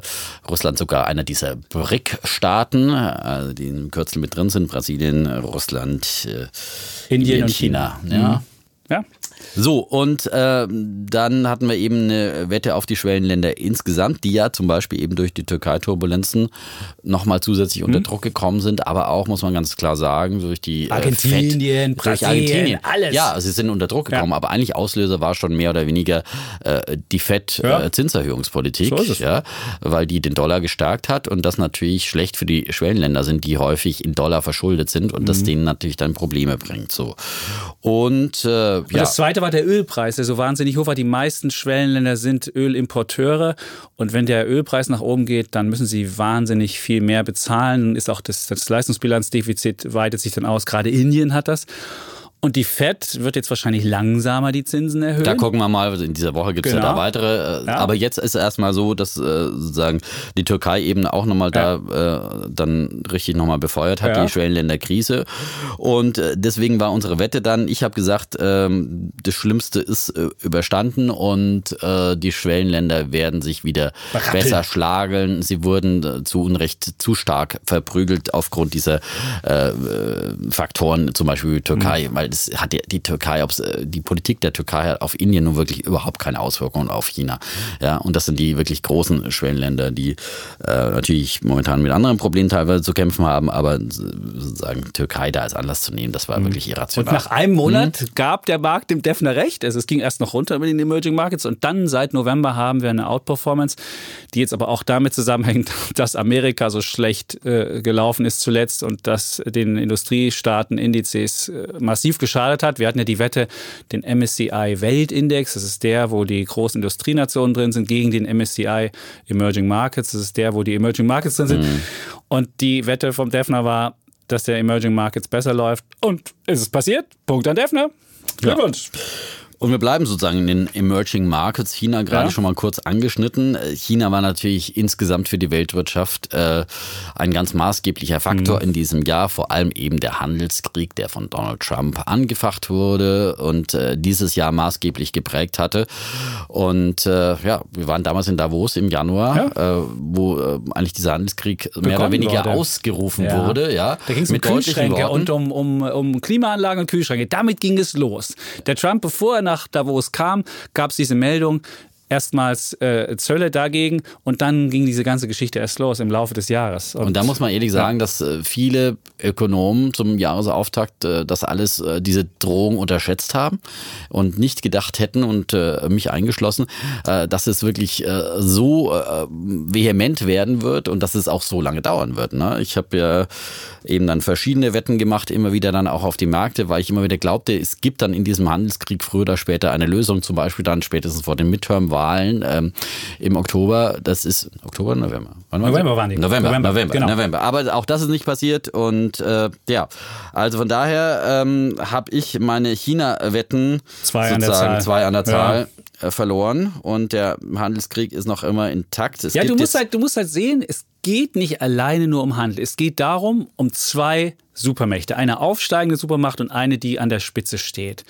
Russland sogar einer dieser BRIC-Staaten, äh, die im Kürzel mit drin sind. Brasilien, Russland, äh, Indien, Indien und China. China. Ja. Mhm. Ja. So, und äh, dann hatten wir eben eine Wette auf die Schwellenländer insgesamt, die ja zum Beispiel eben durch die Türkei-Turbulenzen nochmal zusätzlich unter mhm. Druck gekommen sind, aber auch, muss man ganz klar sagen, durch die Argentinien, äh, Fett, Brasilien, Argentinien. alles. Ja, sie sind unter Druck gekommen, ja. aber eigentlich Auslöser war schon mehr oder weniger äh, die FED-Zinserhöhungspolitik, ja. so ja, weil die den Dollar gestärkt hat und das natürlich schlecht für die Schwellenländer sind, die häufig in Dollar verschuldet sind und mhm. das denen natürlich dann Probleme bringt. So. Und, äh, und ja. das zweite war der Ölpreis, der so wahnsinnig hoch war. Die meisten Schwellenländer sind Ölimporteure und wenn der Ölpreis nach oben geht, dann müssen sie wahnsinnig viel mehr bezahlen. Ist auch das, das Leistungsbilanzdefizit weitet sich dann aus. Gerade Indien hat das. Und die FED wird jetzt wahrscheinlich langsamer die Zinsen erhöhen. Da gucken wir mal, in dieser Woche gibt es genau. ja da weitere. Äh, ja. Aber jetzt ist es erstmal so, dass äh, sozusagen die Türkei eben auch nochmal ja. da äh, dann richtig nochmal befeuert hat, ja. die Schwellenländerkrise. Und äh, deswegen war unsere Wette dann, ich habe gesagt, ähm, das Schlimmste ist äh, überstanden und äh, die Schwellenländer werden sich wieder Berappeln. besser schlagen. Sie wurden zu Unrecht zu stark verprügelt aufgrund dieser Faktoren, zum Beispiel Türkei, mhm. weil das hat die, Türkei, äh, die Politik der Türkei hat auf Indien nun wirklich überhaupt keine Auswirkungen auf China. Ja, und das sind die wirklich großen Schwellenländer, die äh, natürlich momentan mit anderen Problemen teilweise zu kämpfen haben, aber sozusagen Türkei da als Anlass zu nehmen, das war mhm. wirklich irrational. Und nach einem Monat mhm. gab der Markt dem Defner recht. Also es ging erst noch runter mit den Emerging Markets und dann seit November haben wir eine Outperformance, die jetzt aber auch damit zusammenhängt, dass Amerika so schlecht äh, gelaufen ist zuletzt und dass den Industriestaaten Indizes äh, massiv geschadet hat. Wir hatten ja die Wette, den MSCI Weltindex, das ist der, wo die großen Industrienationen drin sind, gegen den MSCI Emerging Markets, das ist der, wo die Emerging Markets drin sind. Mhm. Und die Wette vom Defner war, dass der Emerging Markets besser läuft. Und ist es passiert? Punkt an Defner. Glückwunsch. Ja. Und wir bleiben sozusagen in den Emerging Markets. China gerade ja. schon mal kurz angeschnitten. China war natürlich insgesamt für die Weltwirtschaft äh, ein ganz maßgeblicher Faktor mhm. in diesem Jahr. Vor allem eben der Handelskrieg, der von Donald Trump angefacht wurde und äh, dieses Jahr maßgeblich geprägt hatte. Und äh, ja, wir waren damals in Davos im Januar, ja. Äh, wo äh, eigentlich dieser Handelskrieg Bekommen mehr oder weniger wurde. ausgerufen ja. wurde. Ja, da ging es um Kühlschränke und um, um, um Klimaanlagen und Kühlschränke. Damit ging es los. Der Trump, bevor er nach Davos kam, gab es diese Meldung, erstmals äh, Zölle dagegen und dann ging diese ganze Geschichte erst los im Laufe des Jahres. Und, und da muss man ehrlich sagen, dass äh, viele Ökonomen zum Jahresauftakt äh, das alles, äh, diese Drohung unterschätzt haben und nicht gedacht hätten und äh, mich eingeschlossen, dass es wirklich so vehement werden wird und dass es auch so lange dauern wird. Ne? Ich habe ja eben dann verschiedene Wetten gemacht, immer wieder dann auch auf die Märkte, weil ich immer wieder glaubte, es gibt dann in diesem Handelskrieg früher oder später eine Lösung, zum Beispiel dann spätestens vor den Midterm Wahlen ähm, im Oktober. Das ist Oktober, November. November waren die. November, November, November, genau. November. Aber auch das ist nicht passiert und äh, ja, also von daher ähm, habe ich meine China-Wetten zwei an der Zahl, zwei an der Zahl ja. Äh, verloren und der Handelskrieg ist noch immer intakt. Es ja, du musst, halt, du musst halt sehen, es geht nicht alleine nur um Handel. Es geht darum, um zwei Supermächte. Eine aufsteigende Supermacht und eine, die an der Spitze steht.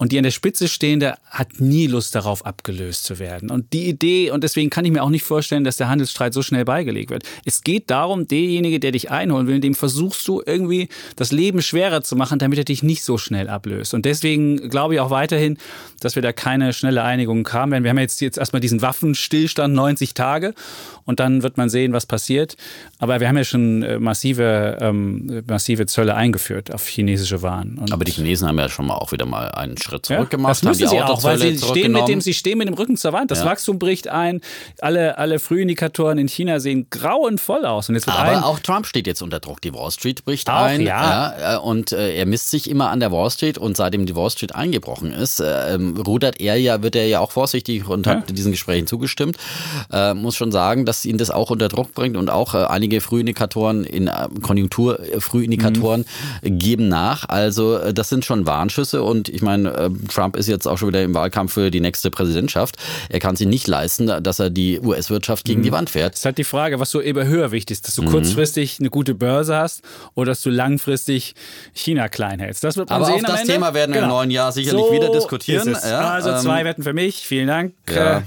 Und die an der Spitze stehende hat nie Lust darauf, abgelöst zu werden. Und die Idee, und deswegen kann ich mir auch nicht vorstellen, dass der Handelsstreit so schnell beigelegt wird. Es geht darum, derjenige, der dich einholen will, dem versuchst du irgendwie das Leben schwerer zu machen, damit er dich nicht so schnell ablöst. Und deswegen glaube ich auch weiterhin, dass wir da keine schnelle Einigung haben werden. Wir haben jetzt, jetzt erstmal diesen Waffenstillstand 90 Tage und dann wird man sehen, was passiert. Aber wir haben ja schon äh, massive, ähm, massive Zölle eingeführt auf chinesische Waren. Und Aber die Chinesen haben ja schon mal auch wieder mal einen Schritt Schritt zurück gemacht. Das müssen sie auch, weil sie stehen, mit dem, sie stehen mit dem Rücken zur Wand. Das. Wachstum bricht ein. Alle, alle Frühindikatoren in China sehen grauenvoll aus. Und jetzt wird Aber auch Trump steht jetzt unter Druck. Die Wall Street bricht Auch, ein. ja. äh, und äh, er misst sich immer an der Wall Street. Und seitdem die Wall Street eingebrochen ist, äh, ähm, rudert er ja, wird er ja auch vorsichtig und hat diesen Gesprächen zugestimmt. Äh, muss schon sagen, dass ihn das auch unter Druck bringt und auch äh, einige Frühindikatoren in äh, Konjunkturfrühindikatoren Mhm. geben nach. Also das sind schon Warnschüsse. Und ich meine, Trump ist jetzt auch schon wieder im Wahlkampf für die nächste Präsidentschaft. Er kann sich nicht leisten, dass er die US-Wirtschaft gegen die Wand fährt. Das ist halt die Frage, was so eben höher wichtig ist, dass Mhm. du kurzfristig eine gute Börse hast oder dass du langfristig China klein hältst. Das wird man Aber sehen am das. Thema werden wir im Genau. neuen Jahr sicherlich so wieder diskutieren. Es. Ja, also ähm, zwei Wetten für mich. Vielen Dank. Ja, Äh,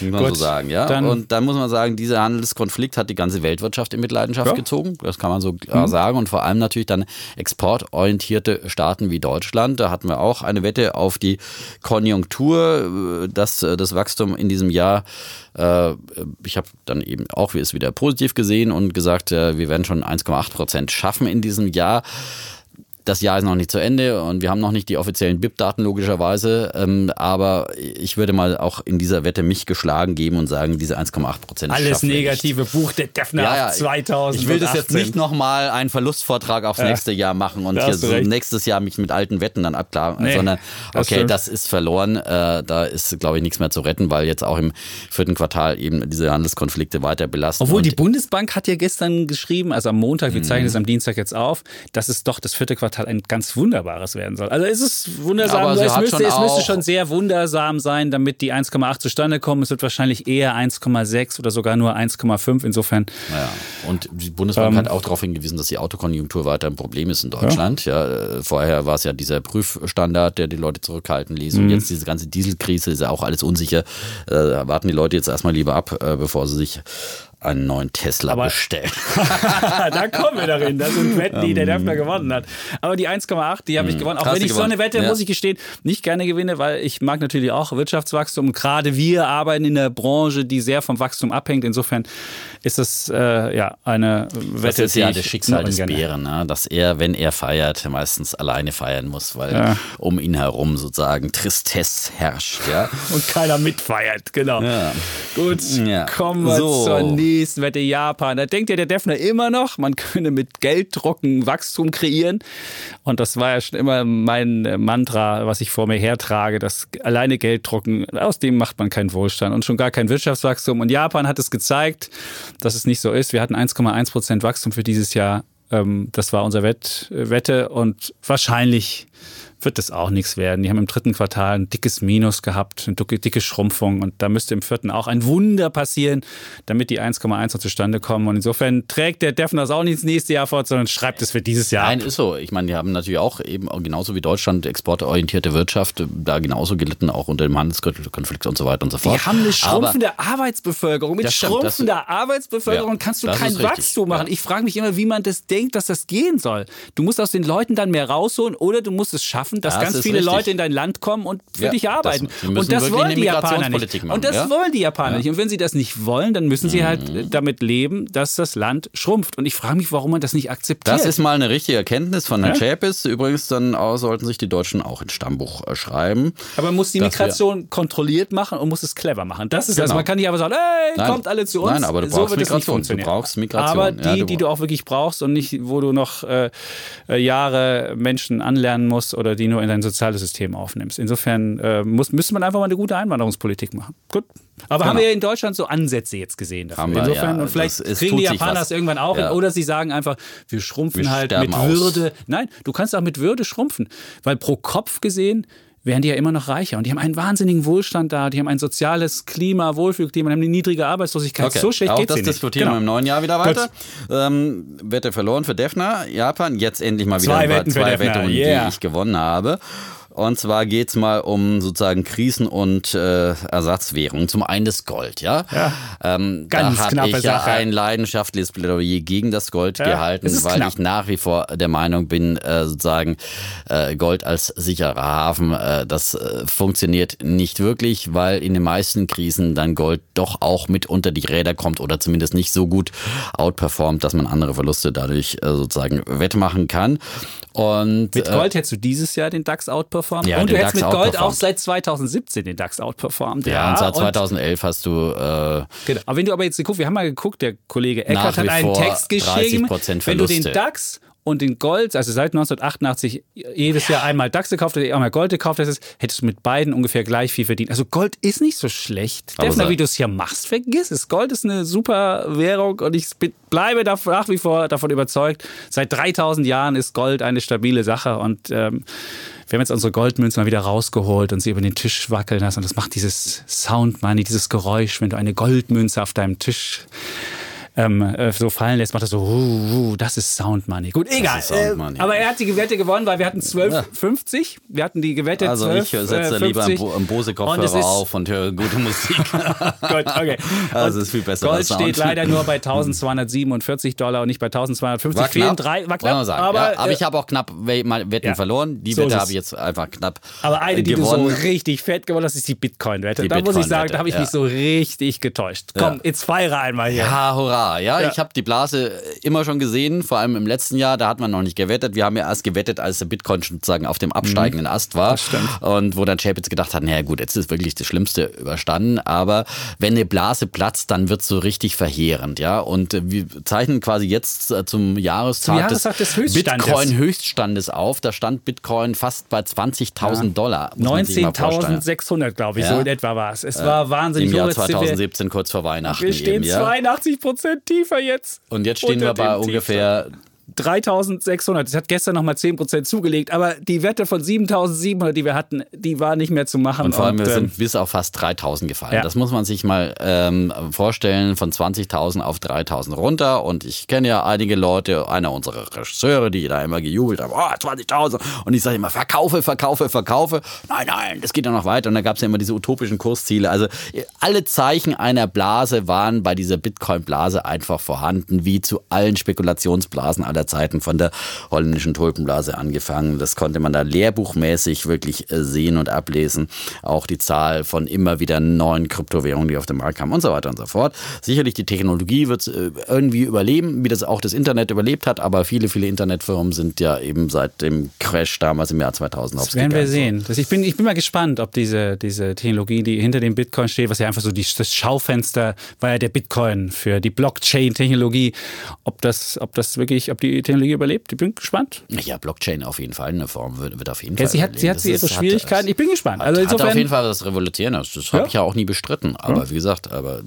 muss man gut. so sagen, ja. Dann- und dann muss man sagen, dieser Handelskonflikt hat die ganze Weltwirtschaft in Mitleidenschaft Ja. Mhm. gezogen. Das kann man so klar sagen. Und vor allem natürlich dann exportorientierte Staaten wie Deutschland. Da hatten wir auch eine Wette auf die Konjunktur, äh, dass äh, das Wachstum in diesem Jahr äh, ich habe dann eben auch es wieder positiv gesehen und gesagt, wir werden schon 1,8 Prozent schaffen in diesem Jahr. Das Jahr ist noch nicht zu Ende und wir haben noch nicht die offiziellen BIP-Daten logischerweise. Ähm, aber ich würde mal auch in dieser Wette mich geschlagen geben und sagen, diese 1,8 Prozent Alles wir nicht. negative Buch der Defner Ja, ja, 2000. Ich will das jetzt nicht nochmal einen Verlustvortrag aufs nächste Jahr machen und hier so recht. nächstes Jahr mich mit alten Wetten dann abklagen, Nee, sondern das okay, stimmt. das ist verloren. Äh, da ist, glaube ich, nichts mehr zu retten, weil jetzt auch im vierten Quartal eben diese Handelskonflikte weiter belasten. Obwohl die Bundesbank hat ja gestern geschrieben, also am Montag, wir Mhm. zeichnen es am Dienstag jetzt auf, dass es doch das vierte Quartal ein ganz wunderbares werden soll. Also es ist wundersam, Aber es, müsste, schon es müsste schon sehr wundersam sein, damit die 1,8 zustande kommen. Es wird wahrscheinlich eher 1,6 oder sogar nur 1,5. Insofern Ja, und die Bundesbank hat auch darauf hingewiesen, dass die Autokonjunktur weiter ein Problem ist in Deutschland. Ja. äh, vorher war es ja dieser Prüfstandard, der die Leute zurückhalten ließ. Und jetzt diese ganze Dieselkrise ist ja auch alles unsicher. Äh, warten die Leute jetzt erstmal lieber ab, äh, bevor sie sich einen neuen Tesla Aber- bestellen. da kommen wir darin. Das sind Wetten, die der Döpfner gewonnen hat. Aber die 1,8, die habe ich gewonnen. Auch Hast wenn ich so eine gewonnen. Wette, Ja. muss ich gestehen, nicht gerne gewinne, weil ich mag natürlich auch Wirtschaftswachstum. Gerade wir arbeiten in der Branche, die sehr vom Wachstum abhängt. Insofern ist es äh, ja eine Wette, Das ist ja das Schicksal des Bären, ne? dass er, wenn er feiert, meistens alleine feiern muss, weil Ja. um ihn herum sozusagen Tristesse herrscht. Ja? Und keiner mitfeiert, genau. Ja. Gut, kommen wir So. zur nächsten Wette Japan. Da denkt ja der Defner immer noch, man könne mit Gelddrucken Wachstum kreieren. Und das war ja schon immer mein äh, Mantra, was ich vor mir hertrage, dass alleine Gelddrucken, aus dem macht man keinen Wohlstand und schon gar kein Wirtschaftswachstum. Und Japan hat es gezeigt, dass es nicht so ist. Wir hatten 1,1 Prozent Wachstum für dieses Jahr. Ähm, Das war unser Wett, äh, Wette und wahrscheinlich wird das auch nichts werden. Die haben im dritten Quartal ein dickes Minus gehabt, eine dicke, Schrumpfung und da müsste im vierten auch ein Wunder passieren, damit die 1,1 noch zustande kommen. Und insofern trägt der Defner das auch nicht ins nächste Jahr fort, sondern schreibt es für dieses Jahr. Nein, ab. ist so. Ich meine, die haben natürlich auch eben genauso wie Deutschland exportorientierte Wirtschaft, da genauso gelitten, auch unter dem Handelskonflikt und so weiter und so fort. Die haben eine Aber schrumpfende Arbeitsbevölkerung. Mit stimmt, schrumpfender Arbeitsbevölkerung Ja, kannst du kein Wachstum machen. ja. Ich frage mich immer, wie man das denkt, dass das gehen soll. Du musst aus den Leuten dann mehr rausholen oder du musst es schaffen, dass Das ganz viele richtig. Leute in dein Land kommen und für Ja, dich das- arbeiten. müssen und das wollen die Japaner nicht. Machen, und das ja? wollen die Japaner nicht. Und wenn sie das nicht wollen, dann müssen sie halt Mhm. äh, damit leben, dass das Land schrumpft. Und ich frage mich, warum man das nicht akzeptiert. Das ist mal eine richtige Erkenntnis von Herrn Ja? Schäpis. Übrigens, dann sollten sich die Deutschen auch ins Stammbuch äh, schreiben. Aber man muss die Migration kontrolliert machen und muss es clever machen. Das ist das. Genau. Man kann nicht einfach sagen, hey, Nein. kommt alle zu uns. Nein, aber du so brauchst nicht Migration. Du brauchst Migration. Aber Ja, die, du die du auch wirklich brauchst und nicht, wo du noch äh, äh, Jahre Menschen anlernen musst oder die nur in dein soziales System aufnimmst. Insofern äh, muss, müsste man einfach mal eine gute Einwanderungspolitik machen. Gut. Aber haben Genau. wir ja in Deutschland so Ansätze jetzt gesehen dafür. Haben wir, Insofern, ja. und vielleicht Das- es kriegen die Japaner das irgendwann auch Ja. Oder sie sagen einfach, wir schrumpfen Wir halt mit aus. Würde. Nein, du kannst auch mit Würde schrumpfen. Weil pro Kopf gesehen wären die ja immer noch reicher. Und die haben einen wahnsinnigen Wohlstand da, die haben ein soziales Klima, Wohlfühlklima, die haben eine niedrige Arbeitslosigkeit. Okay. So schlecht auch geht's das diskutieren Genau. wir im neuen Jahr wieder weiter. Ähm, Wette verloren für Defner, Japan. Jetzt endlich mal wieder Zwei ein paar- Wetten für zwei yeah. die ich gewonnen habe. Und zwar geht's mal um sozusagen Krisen- und äh, Ersatzwährungen. Zum einen das Gold, ja. Ja. Ähm, Ganz da habe ich ja Sache. ein leidenschaftliches Plädoyer gegen das Gold Ja, gehalten, es weil knapp. ich nach wie vor der Meinung bin, äh, sozusagen äh, Gold als sicherer Hafen, äh, das äh, funktioniert nicht wirklich, weil in den meisten Krisen dann Gold doch auch mit unter die Räder kommt oder zumindest nicht so gut outperformt, dass man andere Verluste dadurch äh, sozusagen wettmachen kann. Und Mit Gold hättest du dieses Jahr den DAX outperformt? Outperformt. Ja, und du hättest DAX mit Gold auch seit 2017 den DAX outperformt. Ja, und seit und- 2011 hast du äh, Genau. Aber wenn du aber jetzt guckst, wir haben mal geguckt, der Kollege Eckert hat einen Text geschrieben, 30% wenn du den. DAX und den Gold, also seit 1988 jedes Jahr einmal DAX gekauft hast, einmal Gold gekauft hättest, hättest du mit beiden ungefähr gleich viel verdient. Also Gold ist nicht so schlecht. Defner, wie du es hier machst, vergiss es. Gold ist eine super Währung und ich bleibe nach wie vor davon überzeugt, seit 3000 Jahren ist Gold eine stabile Sache und ähm, wir haben jetzt unsere Goldmünzen mal wieder rausgeholt und sie über den Tisch wackeln lassen. Und das macht dieses Sound Money, dieses Geräusch, wenn du eine Goldmünze auf deinem Tisch ähm, äh, so fallen lässt, macht das so, uh, uh, das ist Sound Money. Gut, egal. Sound äh, Money. Aber er hat die Wette gewonnen, weil wir hatten 12,50. Wir hatten die gewettet also 12, ich setze äh, lieber einen, 50. Bo einen Und es Bose-Kopfhörer auf und höre gute Musik. Gut, okay. Also Und ist viel besser Gold steht leider nur bei 1247 Dollar und nicht bei 1250. War knapp, drei, war knapp, aber, ja, aber äh, ich habe auch knapp Wetten ja. verloren. Die So Wette habe ich jetzt einfach knapp aber eine, die gewonnen. du so richtig fett gewonnen hast, ist die Bitcoin-Wette. Da muss ich sagen, da habe ich mich so richtig getäuscht. Komm, jetzt feiere einmal hier. Ja, hurra. Ja, Ja. ich habe die Blase immer schon gesehen, vor allem im letzten Jahr, da hat man noch nicht gewettet. Wir haben ja erst gewettet, als der Bitcoin schon sozusagen auf dem absteigenden Ast war. Und wo dann Chapitz gedacht hat, naja gut, jetzt ist wirklich das Schlimmste überstanden. Aber wenn eine Blase platzt, dann wird so richtig verheerend. ja. Und äh, wir zeichnen quasi jetzt äh, zum Jahrestag, Jahrestag des Höchststandes. Bitcoin-Höchststandes auf. Da stand Bitcoin fast bei 20.000 Dollar. muss man sich mal vorstellen. 19.600, glaube ich, Ja. so in etwa war es. Es war wahnsinnig Im Jahr hoch. Jetzt sind wir- 2017, kurz vor Weihnachten. Wir stehen eben, ja. 82 Prozent tiefer jetzt. Und jetzt stehen wir bei ungefähr 3600. Das hat gestern nochmal 10% zugelegt. Aber die Wette von 7700, die wir hatten, die war nicht mehr zu machen. Und vor allem, wir ähm, sind bis auf fast 3000 gefallen. Ja. Das muss man sich mal ähm, vorstellen, von 20.000 auf 3000 runter. Und ich kenne ja einige Leute, einer unserer Regisseure, die da immer gejubelt haben, oh, 20.000. Und ich sage immer, verkaufe, verkaufe, verkaufe. Nein, nein, das geht ja noch weiter. Und da gab es ja immer diese utopischen Kursziele. Also alle Zeichen einer Blase waren bei dieser Bitcoin-Blase einfach vorhanden, wie zu allen Spekulationsblasen aller Zeiten, von der holländischen Tulpenblase angefangen. Das konnte man da lehrbuchmäßig wirklich äh, sehen und ablesen. Auch die Zahl von immer wieder neuen Kryptowährungen, die auf den Markt kamen und so weiter und so fort. Sicherlich die Technologie wird äh, irgendwie überleben, wie das auch das Internet überlebt hat, aber viele, viele Internetfirmen sind ja eben seit dem Crash damals im Jahr 2000 Das werden wir sehen. Das, ich, bin, ich bin mal gespannt, ob diese, diese Technologie, die hinter dem Bitcoin steht, was ja einfach so die, das Schaufenster war ja der Bitcoin für die Blockchain-Technologie, ob das, ob das wirklich, ob die Technologie überlebt. Ich bin gespannt. Ja, Blockchain auf jeden Fall eine Form wird, wird auf jeden Ja, Fall. sie hat, sie hat ihre ist- hat- Schwierigkeiten. Ich bin gespannt. Also Hat, hat insofern, auf jeden Fall was Revolutionäres. Das habe Ja. ich ja auch nie bestritten. Aber wie gesagt, aber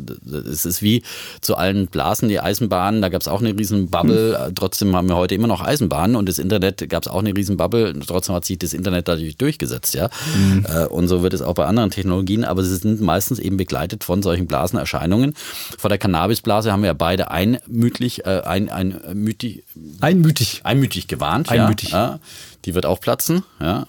es ist wie zu allen Blasen, die Eisenbahnen, da gab es auch eine riesen Bubble. Hm. Äh, Trotzdem haben wir heute immer noch Eisenbahnen und das Internet gab es auch eine riesen Bubble. Trotzdem hat sich das Internet dadurch durchgesetzt, ja. Hm. Äh, Und so wird es auch bei anderen Technologien, aber sie sind meistens eben begleitet von solchen Blasenerscheinungen. Vor der Cannabisblase haben wir ja beide einmütig, äh, ein, ein, äh, mütig, einmütig. einmütig gewarnt. Einmütig. Ja, ja. Die wird auch platzen. Ja.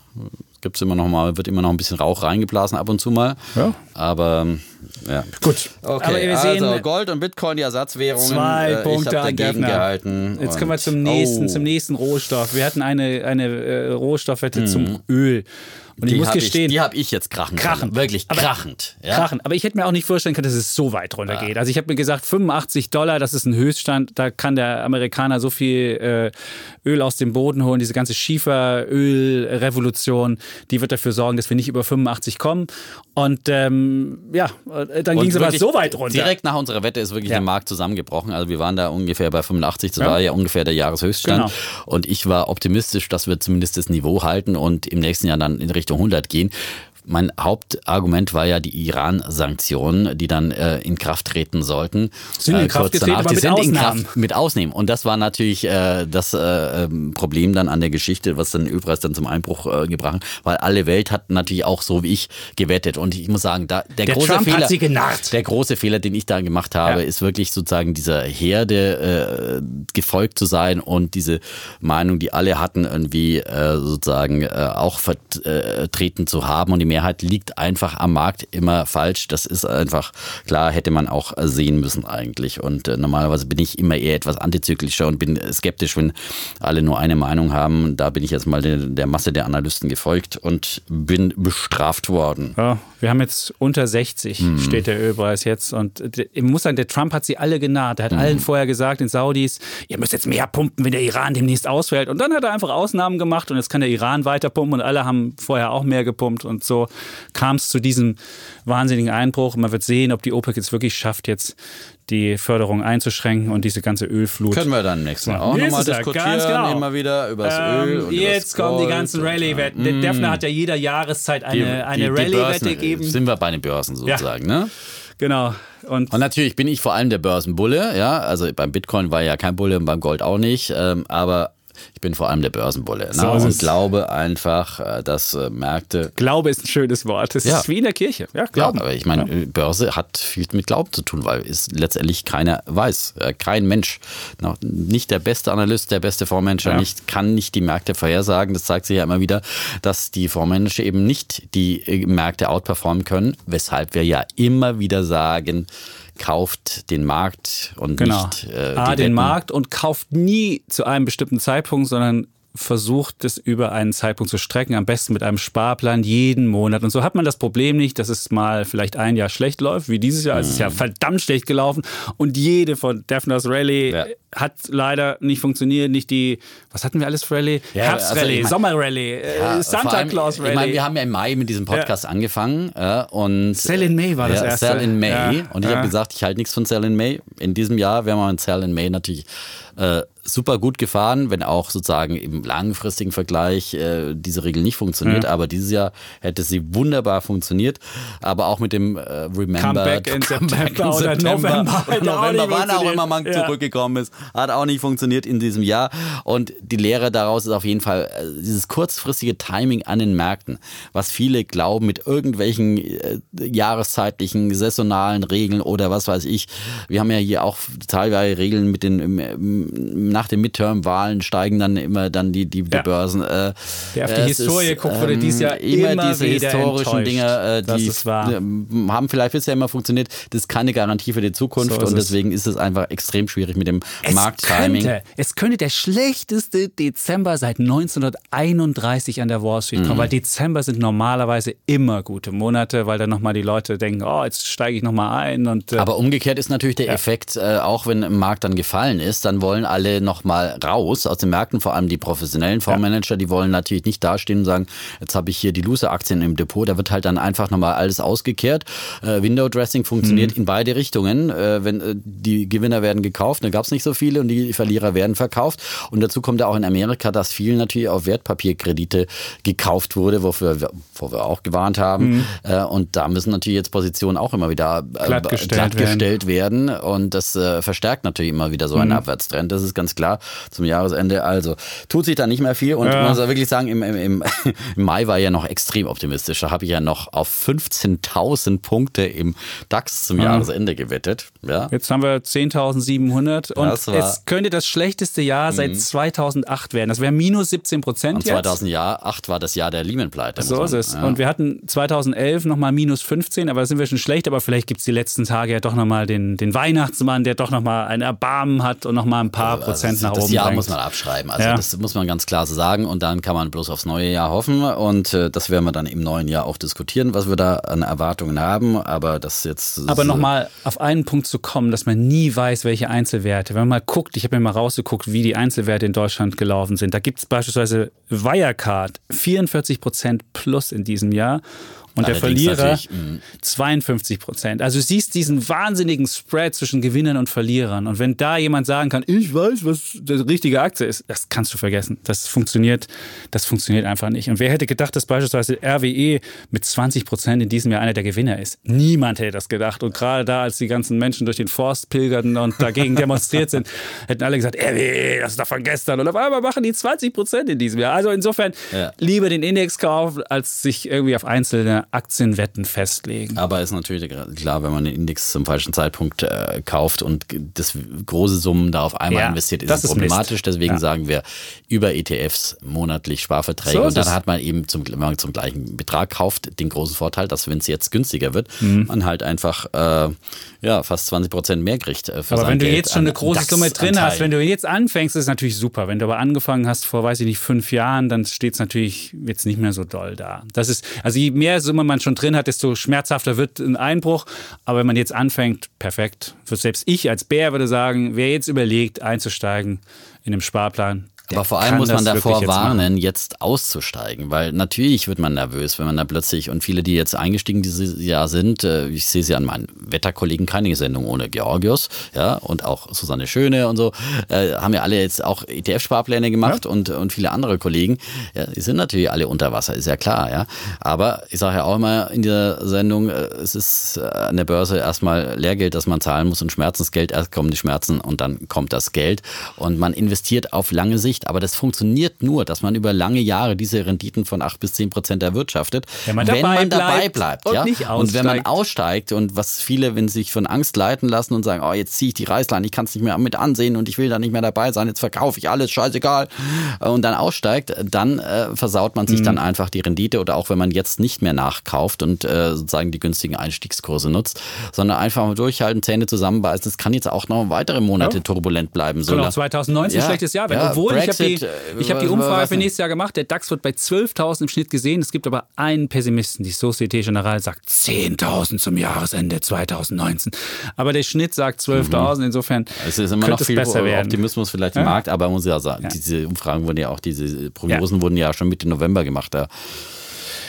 Gibt's immer noch mal, wird immer noch ein bisschen Rauch reingeblasen ab und zu mal. Ja. Aber ähm, ja. Gut. Okay, Aber wir sehen, also Gold und Bitcoin, die Ersatzwährungen. Zwei äh, Punkte an gehalten. Jetzt kommen wir zum nächsten, Oh. zum nächsten Rohstoff. Wir hatten eine, eine äh, Rohstoffwette zum Öl. Und ich Die muss habe gestehen, ich, die hab ich jetzt krachend. Krachend. Wirklich Aber- krachend. Ja? krachen. Aber ich hätte mir auch nicht vorstellen können, dass es so weit runtergeht. Also ich habe mir gesagt, 85 Dollar, das ist ein Höchststand. Da kann der Amerikaner so viel äh, Öl aus dem Boden holen. Diese ganze Schieferölrevolution, die wird dafür sorgen, dass wir nicht über 85 kommen. Und ähm, ja, dann ging es aber so weit runter. Direkt nach unserer Wette ist wirklich Ja. der Markt zusammengebrochen. Also wir waren da ungefähr bei 85, das Ja. war ja ungefähr der Jahreshöchststand. Genau. Und ich war optimistisch, dass wir zumindest das Niveau halten und im nächsten Jahr dann in Richtung 100 gehen. Mein Hauptargument war ja die Iran-Sanktionen, die dann äh, in Kraft treten sollten. Sind in Kraft kurz getreten, aber die mit sind in Ausnahmen. Kraft mit Ausnehmen. Und das war natürlich äh, das äh, ähm, Problem dann an der Geschichte, was den Ölpreis dann zum Einbruch äh, gebracht hat, weil alle Welt hat natürlich auch so wie ich gewettet. Und ich muss sagen, da der, Der große Trump hat Fehler, sie genarrt. der große Fehler, den ich da gemacht habe, Ja. ist wirklich sozusagen dieser Herde äh, gefolgt zu sein und diese Meinung, die alle hatten, irgendwie äh, sozusagen äh, auch vertreten zu haben. Und die Mehrheit liegt einfach am Markt immer falsch. Das ist einfach klar, hätte man auch sehen müssen eigentlich. Und äh, normalerweise bin ich immer eher etwas antizyklischer und bin skeptisch, wenn alle nur eine Meinung haben. Da bin ich jetzt mal der, der Masse der Analysten gefolgt und bin bestraft worden. Ja, wir haben jetzt unter 60 hm. steht der Ölpreis jetzt. Und ich muss sagen, der Trump hat sie alle genaht. Er hat hm. allen vorher gesagt, den Saudis, ihr müsst jetzt mehr pumpen, wenn der Iran demnächst ausfällt. Und dann hat er einfach Ausnahmen gemacht und jetzt kann der Iran weiter pumpen und alle haben vorher auch mehr gepumpt. Und so kam es zu diesem wahnsinnigen Einbruch. Man wird sehen, ob die OPEC jetzt wirklich schafft, jetzt die Förderung einzuschränken und diese ganze Ölflut. Können wir dann nächstes Mal auch nochmal diskutieren, genau. immer wieder über das ähm, Öl. Und jetzt kommen die ganzen Rallye-Wetten. Der mm. Defner hat ja jeder Jahreszeit eine, die, eine Rallye-Wette gegeben. Sind wir bei den Börsen sozusagen, ja. ne? Genau. Und, und, natürlich bin ich vor allem der Börsenbulle, ja. Also beim Bitcoin war ja kein Bulle und beim Gold auch nicht. Ähm, aber ich bin vor allem der Börsenbulle. Ne? So und glaube einfach, äh, dass äh, Märkte. Glaube ist ein schönes Wort. Es ja. ist wie in der Kirche. Ja, Glauben. Ja, aber ich meine, ja. Börse hat viel mit Glauben zu tun, weil es letztendlich keiner weiß. Äh, kein Mensch, nicht der beste Analyst, der beste Fondsmanager, nicht, kann nicht die Märkte vorhersagen. Das zeigt sich ja immer wieder, dass die Fondsmanager eben nicht die Märkte outperformen können, weshalb wir ja immer wieder sagen, kauft den Markt und genau. nicht äh, A, den Markt und kauft nie zu einem bestimmten Zeitpunkt, sondern versucht es über einen Zeitpunkt zu strecken, am besten mit einem Sparplan jeden Monat. Und so hat man das Problem nicht, dass es mal vielleicht ein Jahr schlecht läuft, wie dieses Jahr. Mhm. Es ist ja mhm. verdammt schlecht gelaufen. Und jede von Defners Rally ja. hat leider nicht funktioniert. Nicht die, was hatten wir alles für Rally? Ja, Herbstrally, also ich mein, Sommerrally, äh, ja, Santa Claus Rally. Ich meine, wir haben ja im Mai mit diesem Podcast ja. angefangen. Äh, und Sell in May war das erste. Sell in May. Und ich habe gesagt, ich halte nichts von Sell in May. In diesem Jahr werden wir mit Sell in May natürlich äh, super gut gefahren, wenn auch sozusagen im langfristigen Vergleich äh, diese Regel nicht funktioniert. Ja. Aber dieses Jahr hätte sie wunderbar funktioniert. Aber auch mit dem äh, Remember Comeback in September, in September oder November, oder November wann auch immer man ja. zurückgekommen ist, hat auch nicht funktioniert in diesem Jahr. Und die Lehre daraus ist auf jeden Fall äh, dieses kurzfristige Timing an den Märkten, was viele glauben mit irgendwelchen äh, jahreszeitlichen, saisonalen Regeln oder was weiß ich. Wir haben ja hier auch teilweise Regeln mit den nach den Midterm-Wahlen steigen dann immer dann die, die, die ja. Börsen. Äh, Wer auf die Historie ist, guckt, wurde dies Jahr immer, immer diese historischen Dinge, äh, die haben vielleicht bisher immer funktioniert. Das ist keine Garantie für die Zukunft so und deswegen ist es einfach extrem schwierig mit dem es Markttiming. Könnte, es könnte der schlechteste Dezember seit 1931 an der Wall Street kommen, mhm. weil Dezember sind normalerweise immer gute Monate, weil dann nochmal die Leute denken, oh, jetzt steige ich nochmal ein. Und, äh, Aber umgekehrt ist natürlich der ja. Effekt, äh, auch wenn im Markt dann gefallen ist, dann wollen alle nochmal raus aus den Märkten, vor allem die professionellen Fondsmanager, die wollen natürlich nicht dastehen und sagen, jetzt habe ich hier die Loser-Aktien im Depot, da wird halt dann einfach nochmal alles ausgekehrt. Äh, Window Dressing funktioniert mhm. in beide Richtungen. Äh, wenn äh, die Gewinner werden gekauft, da gab es nicht so viele und die Verlierer werden verkauft. Und dazu kommt ja auch in Amerika, dass viel natürlich auf Wertpapierkredite gekauft wurde, wofür wir, wo wir auch gewarnt haben. Mhm. Äh, und da müssen natürlich jetzt Positionen auch immer wieder äh, glattgestellt, glattgestellt werden. werden. Und das äh, verstärkt natürlich immer wieder so einen mhm. Abwärtstrend. Das ist ganz klar zum Jahresende. Also tut sich da nicht mehr viel. Und ja. man muss wirklich sagen, im, im, im, Mai war ja noch extrem optimistisch. Da habe ich ja noch auf 15.000 Punkte im DAX zum ja. Jahresende gewettet. Ja. Jetzt haben wir 10.700 und es könnte das schlechteste Jahr seit mhm. 2008 werden. Das wäre minus 17 Prozent. Und 2008 war das Jahr der Lehman-Pleite. So ist es. Ja. Und wir hatten 2011 nochmal minus 15, aber da sind wir schon schlecht. Aber vielleicht gibt es die letzten Tage ja doch nochmal den, den Weihnachtsmann, der doch nochmal ein Erbarmen hat und nochmal ein paar also Prozent nach oben Das Jahr bringt. muss man abschreiben. Also ja. das muss man ganz klar so sagen. Und dann kann man bloß aufs neue Jahr hoffen. Und äh, das werden wir dann im neuen Jahr auch diskutieren, was wir da an Erwartungen haben. Aber das jetzt. Aber nochmal auf einen Punkt zu kommen, dass man nie weiß, welche Einzelwerte. Wenn man mal guckt, ich habe mir mal rausgeguckt, wie die Einzelwerte in Deutschland gelaufen sind. Da gibt es beispielsweise Wirecard 44 Prozent plus in diesem Jahr und der Verlierer 52 Prozent. Also du siehst diesen wahnsinnigen Spread zwischen Gewinnern und Verlierern. Und wenn da jemand sagen kann, ich weiß, was die richtige Aktie ist, das kannst du vergessen. Das funktioniert, das funktioniert einfach nicht. Und wer hätte gedacht, dass beispielsweise RWE mit 20 Prozent in diesem Jahr einer der Gewinner ist? Niemand hätte das gedacht. Und gerade da, als die ganzen Menschen durch den Forst pilgerten und dagegen demonstriert sind, hätten alle gesagt, RWE, das ist doch von gestern. Und auf einmal machen die 20 Prozent in diesem Jahr. Also insofern ja. lieber den Index kaufen, als sich irgendwie auf einzelne seine Aktienwetten festlegen. Aber ist natürlich klar, wenn man den Index zum falschen Zeitpunkt äh, kauft und das große Summen da auf einmal Ja, investiert, ist das es ist problematisch. Mist. Deswegen Ja. sagen wir über ETFs monatlich Sparverträge. So und dann hat man eben, zum, wenn man zum gleichen Betrag kauft, den großen Vorteil, dass wenn es jetzt günstiger wird, Mhm. man halt einfach äh, ja, fast 20 Prozent mehr kriegt. Äh, Aber wenn du Geld jetzt schon eine große Summe drin hast, wenn du jetzt anfängst, ist es natürlich super. Wenn du aber angefangen hast vor, weiß ich nicht, fünf Jahren, dann steht es natürlich jetzt nicht mehr so doll da. Das ist, also je mehr Summe man schon drin hat, desto schmerzhafter wird ein Einbruch. Aber wenn man jetzt anfängt, perfekt. Selbst ich als Bär würde sagen, wer jetzt überlegt, einzusteigen in einem Sparplan, Aber vor allem muss man davor jetzt warnen, jetzt auszusteigen, weil natürlich wird man nervös, wenn man da plötzlich und viele, die jetzt eingestiegen dieses Jahr sind, äh, ich sehe sie an meinen Wetterkollegen, keine Sendung ohne Georgios, ja, und auch Susanne Schöne und so, äh, haben ja alle jetzt auch ETF-Sparpläne gemacht und, und viele andere Kollegen, ja, die sind natürlich alle unter Wasser, ist ja klar, ja. Aber ich sage ja auch immer in dieser Sendung, äh, es ist an der Börse erstmal Lehrgeld, das man zahlen muss und Schmerzensgeld, erst kommen die Schmerzen und dann kommt das Geld. Und man investiert auf lange Sicht, aber das funktioniert nur, dass man über lange Jahre diese Renditen von 8 bis 10 Prozent erwirtschaftet, Wenn man dabei dabei bleibt und ja? nicht und wenn man aussteigt. und was viele, wenn sie sich von Angst leiten lassen und sagen, oh, jetzt ziehe ich die Reißleine, ich kann es nicht mehr mit ansehen und ich will da nicht mehr dabei sein, jetzt verkaufe ich alles, scheißegal, äh, und dann aussteigt, dann äh, versaut man sich Mhm. dann einfach die Rendite oder auch wenn man jetzt nicht mehr nachkauft und äh, sozusagen die günstigen Einstiegskurse nutzt, sondern einfach mal durchhalten, Zähne zusammenbeißen. Es kann jetzt auch noch weitere Monate turbulent bleiben. La- auch 2019 Ja, ein schlechtes Jahr werden. ja, Obwohl, ich habe die, Brexit, äh, ich hab die was- Umfrage für nächstes Jahr gemacht. Der DAX wird bei 12.000 im Schnitt gesehen. Es gibt aber einen Pessimisten. Die Societe Generale sagt 10.000 zum Jahresende 2019. Aber der Schnitt sagt 12.000. Insofern Es ist immer noch viel besser werden. Optimismus vielleicht Ja. im Markt, aber man muss ja sagen, Ja. diese Umfragen wurden ja auch, diese Prognosen wurden ja schon Mitte November gemacht. Da.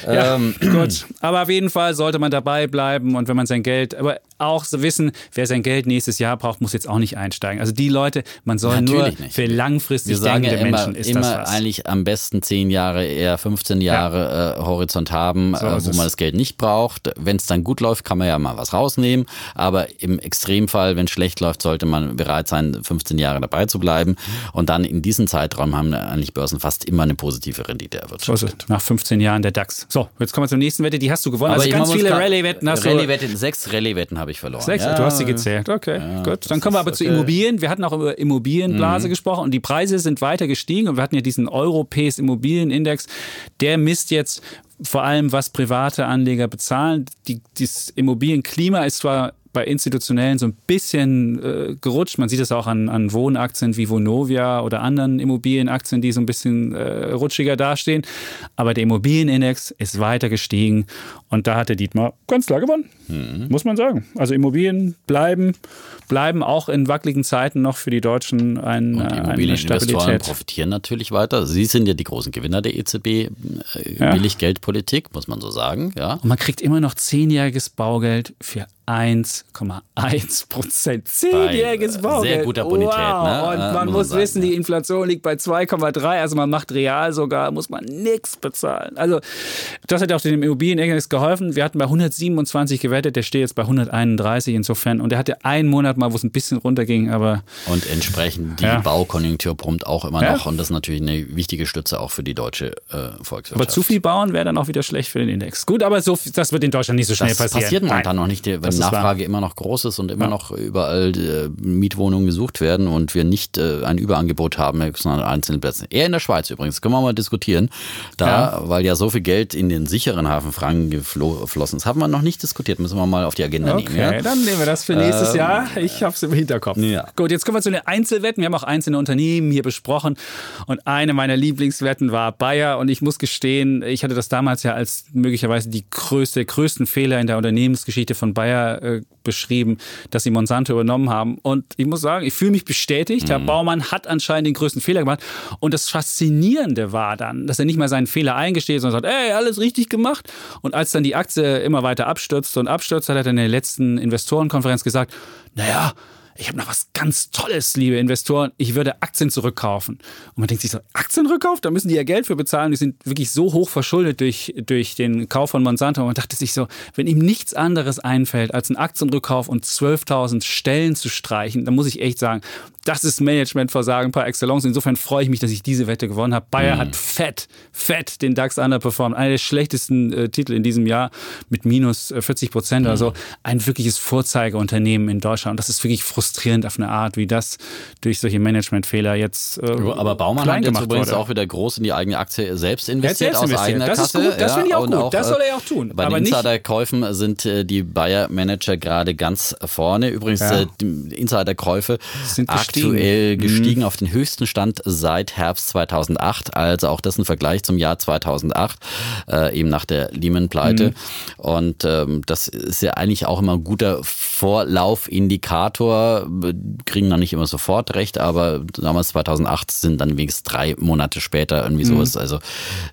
Ja, Ähm, gut. Aber auf jeden Fall sollte man dabei bleiben und wenn man sein Geld, aber auch so wissen, wer sein Geld nächstes Jahr braucht, muss jetzt auch nicht einsteigen. Also die Leute, man soll nur Natürlich nicht. für langfristig ja denkende immer, Menschen ist immer das was. eigentlich am besten 10 Jahre, eher 15 Jahre äh, Horizont haben, So äh, wo man das Geld nicht braucht. Wenn es dann gut läuft, kann man ja mal was rausnehmen. Aber im Extremfall, wenn es schlecht läuft, sollte man bereit sein, 15 Jahre dabei zu bleiben. Und dann in diesem Zeitraum haben eigentlich Börsen fast immer eine positive Rendite erwirtschaftet. es. Nach 15 Jahren der DAX. So, jetzt kommen wir zur nächsten Wette. Die hast du gewonnen. also ich- ganz viele Rallye-Wetten hast du. Rallye-Wetten, sechs Rallye-Wetten habe ich verloren. Sechs, Ja, du hast sie gezählt. Okay, gut. Dann kommen wir aber zu Immobilien. Wir hatten auch über Mhm. Immobilienblase gesprochen und die Preise sind weiter gestiegen und wir hatten ja diesen Europäis Immobilienindex. Der misst jetzt vor allem, was private Anleger bezahlen. Die, dieses Immobilienklima ist zwar bei institutionellen so ein bisschen äh, gerutscht. Man sieht es auch an, an Wohnaktien wie Vonovia oder anderen Immobilienaktien, die so ein bisschen äh, rutschiger dastehen. Aber der Immobilienindex ist weiter gestiegen und da hat der Dietmar ganz klar gewonnen, muss man sagen. Also Immobilien bleiben, bleiben auch in wackeligen Zeiten noch für die Deutschen ein, Und äh, Immobilieninvestoren profitieren natürlich weiter. Sie sind ja die großen Gewinner der EZB. Äh, Ja. Billiggeldpolitik, muss man so sagen. Ja. Und man kriegt immer noch zehnjähriges Baugeld für 1,1 Prozent. Zehnjähriges äh, Baugeld. sehr guter Bonität, Wow. ne? Und Äh, man muss muss wissen, die Inflation liegt bei 2,3. Also man macht real sogar, muss man nichts bezahlen. Also das hat auch dem Immobilienindex geholfen. Wir hatten bei 127 gewettet, der steht jetzt bei 131 insofern. Und der hatte einen Monat mal, wo es ein bisschen runterging, aber Und entsprechend die Ja. Baukonjunktur brummt auch immer Ja. noch. Und das ist natürlich eine wichtige Stütze auch für die deutsche äh, Volkswirtschaft. aber zu viel bauen wäre dann auch wieder schlecht für den Index. Gut, aber so, das wird in Deutschland nicht so schnell das passieren. passiert momentan Nein. noch nicht, wenn Das. Nachfrage immer noch groß ist und immer Ja. noch überall äh, Mietwohnungen gesucht werden und wir nicht äh, ein Überangebot haben, sondern an einzelnen Plätzen. Eher in der Schweiz übrigens, können wir mal diskutieren. Da, Ja. weil ja so viel Geld in den sicheren Hafen Franken geflo- geflossen ist, haben wir noch nicht diskutiert, müssen wir mal auf die Agenda Okay, nehmen. Ja? dann nehmen wir das für nächstes Ähm, Jahr. Ich habe es im Hinterkopf. Ja. Gut, jetzt kommen wir zu den Einzelwetten. Wir haben auch einzelne Unternehmen hier besprochen. Und eine meiner Lieblingswetten war Bayer. Und ich muss gestehen, ich hatte das damals ja als möglicherweise die größte, größten Fehler in der Unternehmensgeschichte von Bayer äh, beschrieben, dass sie Monsanto übernommen haben. Und ich muss sagen, ich fühle mich bestätigt. Herr Baumann hat anscheinend den größten Fehler gemacht. Und das Faszinierende war dann, dass er nicht mal seinen Fehler eingesteht, sondern sagt, ey, alles richtig gemacht. Und als dann die Aktie immer weiter abstürzt und abstürzt, hat er dann in der letzten Investorenkonferenz gesagt, naja, ich habe noch was ganz Tolles, liebe Investoren, ich würde Aktien zurückkaufen. Und man denkt sich so, Aktienrückkauf, da müssen die ja Geld für bezahlen, die sind wirklich so hoch verschuldet durch, durch den Kauf von Monsanto. Und man dachte sich so, wenn ihm nichts anderes einfällt, als einen Aktienrückkauf und 12.000 Stellen zu streichen, dann muss ich echt sagen, das ist Managementversagen par excellence. Insofern freue ich mich, dass ich diese Wette gewonnen habe. Bayer mhm. hat fett, fett den DAX underperformed. Einer der schlechtesten äh, Titel in diesem Jahr mit minus 40 äh, Prozent mhm. oder so. Ein wirkliches Vorzeigeunternehmen in Deutschland. Und das ist wirklich frustrierend auf eine Art, wie das durch solche Managementfehler jetzt äh, Aber Baumann hat jetzt übrigens wurde. auch wieder groß in die eigene Aktie selbst investiert, selbst aus investiert. eigener das Kasse. Ist gut. Das ja, finde ich auch gut. Auch, das soll er ja auch tun. Bei den Insiderkäufen sind äh, die Bayer-Manager gerade ganz vorne. Übrigens, ja. äh, Insiderkäufe sind aktuell gestiegen gestiegen mhm. auf den höchsten Stand seit Herbst 2008. Also auch das ein Vergleich zum Jahr 2008, äh, eben nach der Lehman-Pleite. Mhm. Und ähm, das ist ja eigentlich auch immer ein guter Vorlaufindikator. Kriegen noch nicht immer sofort recht, aber damals 2008 sind dann wenigstens drei Monate später irgendwie mhm. sowas. Also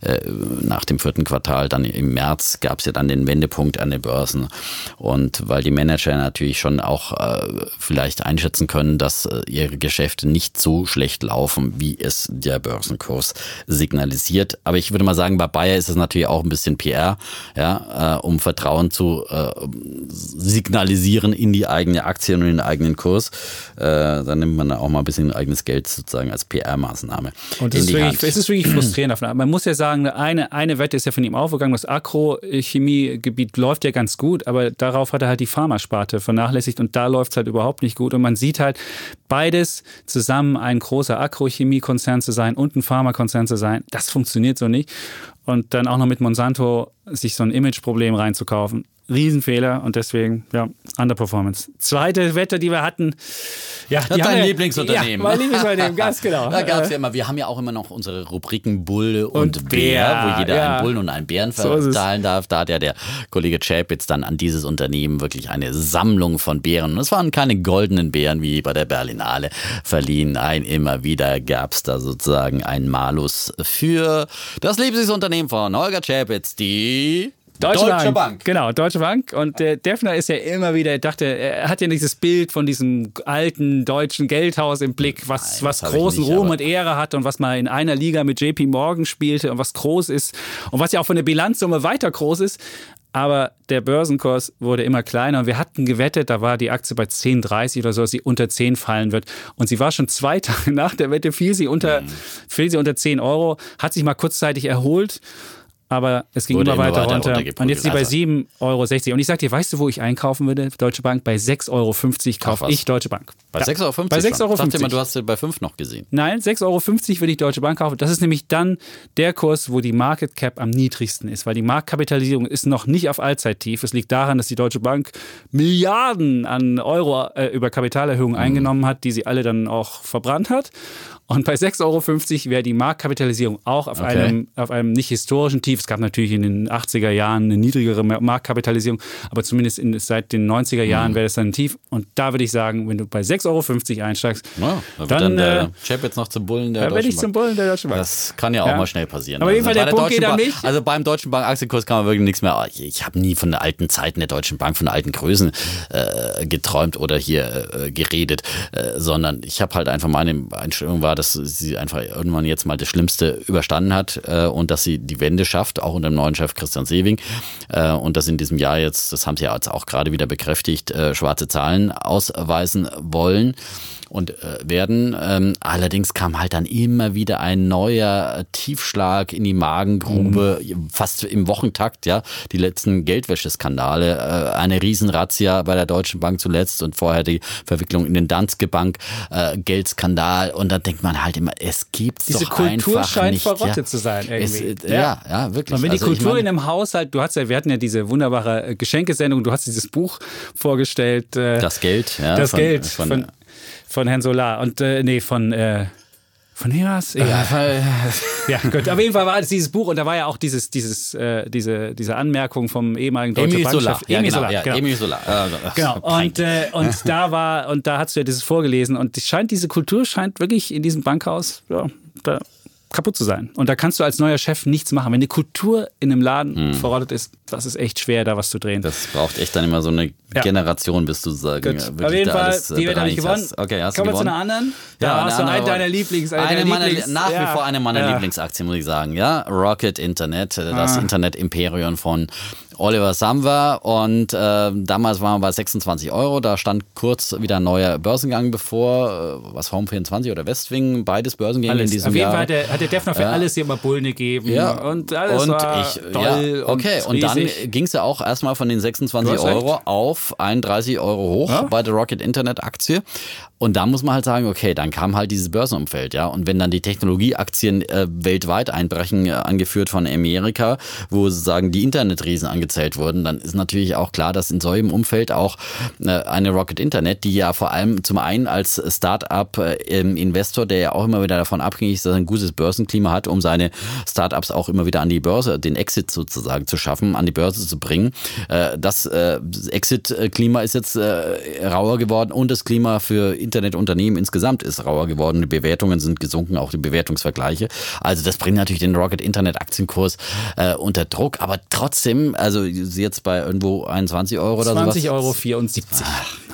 äh, nach dem vierten Quartal, dann im März gab es ja dann den Wendepunkt an den Börsen. Und weil die Manager natürlich schon auch äh, vielleicht einschätzen können, dass äh, ihre Geschäfte nicht nicht so schlecht laufen, wie es der Börsenkurs signalisiert. Aber ich würde mal sagen, bei Bayer ist es natürlich auch ein bisschen PR, ja, äh, um Vertrauen zu äh, signalisieren in die eigene Aktie und in den eigenen Kurs. Äh, dann nimmt man auch mal ein bisschen eigenes Geld sozusagen als PR-Maßnahme. Und es ist, wirklich, es ist wirklich frustrierend. Man muss ja sagen, eine, eine Wette ist ja von ihm aufgegangen, das Agrochemiegebiet läuft ja ganz gut, aber darauf hat er halt die Pharmasparte vernachlässigt und da läuft es halt überhaupt nicht gut. Und man sieht halt beides zusammen zusammen ein großer Agrochemiekonzern zu sein und ein Pharmakonzern zu sein, das funktioniert so nicht. Und dann auch noch mit Monsanto sich so ein Imageproblem reinzukaufen, Riesenfehler und deswegen, ja, Underperformance. Zweite Wette, die wir hatten. Ja, das ist dein ja, Lieblingsunternehmen. Ja, mein Lieblingsunternehmen, ganz genau. Da gab es ja immer, wir haben ja auch immer noch unsere Rubriken Bull und, und Bär, Bär, wo jeder ja. einen Bullen und einen Bären verteilen so darf. Da hat ja der Kollege Chapitz dann an dieses Unternehmen wirklich eine Sammlung von Bären. Und es waren keine goldenen Bären wie bei der Berlinale verliehen. Ein immer wieder gab es da sozusagen einen Malus für das Lieblingsunternehmen von Holger Chapitz, die Deutsche, Deutsche Bank. Bank. Genau, Deutsche Bank. Und der Defner ist ja immer wieder, dachte, er hat ja dieses Bild von diesem alten deutschen Geldhaus im Blick, was, Nein, was großen nicht, Ruhm und Ehre hat und was mal in einer Liga mit JP Morgan spielte und was groß ist und was ja auch von der Bilanzsumme weiter groß ist. Aber der Börsenkurs wurde immer kleiner und wir hatten gewettet, da war die Aktie bei 10,30 oder so, dass sie unter 10 fallen wird. Und sie war schon zwei Tage nach der Wette, fiel sie unter, mhm. fiel sie unter 10 Euro, hat sich mal kurzzeitig erholt aber es ging immer, immer weiter, weiter runter. Und jetzt ist sie bei 7,60 Euro. Und ich sag dir, weißt du, wo ich einkaufen würde? Deutsche Bank, bei 6,50 Euro kaufe ich Deutsche Bank. Bei ja. 6,50 Euro? Bei 6,50 Euro. Ich dachte mal, du hast sie bei 5 noch gesehen. Nein, 6,50 Euro würde ich Deutsche Bank kaufen. Das ist nämlich dann der Kurs, wo die Market Cap am niedrigsten ist, weil die Marktkapitalisierung ist noch nicht auf Allzeittief. Es liegt daran, dass die Deutsche Bank Milliarden an Euro äh, über Kapitalerhöhungen mhm. eingenommen hat, die sie alle dann auch verbrannt hat. Und bei 6,50 Euro wäre die Marktkapitalisierung auch auf, okay. einem, auf einem nicht historischen Tief. Es gab natürlich in den 80er Jahren eine niedrigere Marktkapitalisierung, aber zumindest in, seit den 90er Jahren mhm. wäre das dann ein Tief. Und da würde ich sagen, wenn du bei 6,50 Euro einsteigst, ja, da dann, dann der äh, Chap jetzt noch zum Bullen der da Deutschen ich zum Bullen der Deutschen Bank. Das kann ja auch ja. mal schnell passieren. Aber also der Punkt geht an mich. Also beim Deutschen Bank Aktienkurs kann man wirklich nichts mehr. Ich, ich habe nie von den alten Zeiten der Deutschen Bank, von alten Größen äh, geträumt oder hier äh, geredet, äh, sondern ich habe halt einfach meine Einstellung war, dass sie einfach irgendwann jetzt mal das Schlimmste überstanden hat äh, und dass sie die Wende schafft, auch unter dem neuen Chef Christian Sewing. Äh, und dass in diesem Jahr jetzt, das haben sie ja jetzt auch gerade wieder bekräftigt, äh, schwarze Zahlen ausweisen wollen und äh, werden. Ähm, allerdings kam halt dann immer wieder ein neuer Tiefschlag in die Magengrube, mhm. fast im Wochentakt, ja. Die letzten Geldwäscheskandale, äh, eine Riesenrazzia bei der Deutschen Bank zuletzt und vorher die Verwicklung in den Danske Bank, äh, Geldskandal. Und dann denkt man halt immer, es gibt Diese doch Kultur einfach scheint nicht. verrottet ja. zu sein irgendwie. Es, ja. ja, ja, wirklich. Und wenn also die Kultur ich mein, in einem Haushalt, du hast ja, wir hatten ja diese wunderbare äh, Geschenkesendung, du hast dieses Buch vorgestellt. Äh, das Geld, ja. Das von, Geld von, von von Herrn Solar. Und äh, nee, von. Äh, von wem war es? Ja, ja, gut. Auf jeden Fall war es dieses Buch und da war ja auch dieses, dieses, äh, diese, diese Anmerkung vom ehemaligen deutschen Emil Solar. Ja, Emil genau, Solar. Ja, genau. Emil Solar. Also, genau. Und, äh, und da war, und da hast du ja dieses vorgelesen und es scheint, diese Kultur scheint wirklich in diesem Bankhaus, ja, da kaputt zu sein. Und da kannst du als neuer Chef nichts machen. Wenn die Kultur in einem Laden verrottet ist, das ist echt schwer, da was zu drehen. Das braucht echt dann immer so eine Ja. Generation, bis du sagen, Gut. wirklich Auf jeden da Fall, alles, äh, die Wette habe ich gewonnen. hast. Okay, hast Kommen wir zu einer anderen? Ja, da eine hast du einen deiner Lieblings. Eine, Eine deiner meiner, Lieblings nach ja. wie vor eine meiner ja. Lieblingsaktien, muss ich sagen. Ja, Rocket Internet, äh, das Ah. Internet-Imperium von Oliver Samwer. Und äh, damals waren wir bei 26 Euro. Da stand kurz wieder ein neuer Börsengang bevor. Äh, was Home24 oder Westwing, beides Börsengänge in Alles. diesem Auf jeden Jahr. Fall hat der, hat der Defner für Ja. alles hier mal Bullen gegeben. Ja, Und alles und war ich, toll ja, okay, und, dann riesig. ging es ja auch erstmal von den 26 Du hast Euro recht. auf 31 Euro hoch Ja. bei der Rocket Internet Aktie. Und da muss man halt sagen, okay, dann kam halt dieses Börsenumfeld, ja. Und wenn dann die Technologieaktien äh, weltweit einbrechen, äh, angeführt von Amerika, wo sozusagen die Internetriesen angezählt wurden, dann ist natürlich auch klar, dass in so einem Umfeld auch äh, eine Rocket Internet, die ja vor allem zum einen als Start-up äh, der ja auch immer wieder davon abhängig ist, dass er ein gutes Börsenklima hat, um seine Startups auch immer wieder an die Börse, den Exit sozusagen zu schaffen, an die Börse zu bringen. Äh, das äh, Exit-Klima ist jetzt äh, rauer geworden und das Klima für Internetunternehmen insgesamt ist rauer geworden. Die Bewertungen sind gesunken, auch die Bewertungsvergleiche. Also das bringt natürlich den Rocket Internet Aktienkurs äh, unter Druck, aber trotzdem, also jetzt bei irgendwo 21 Euro oder 20 sowas. Euro 74.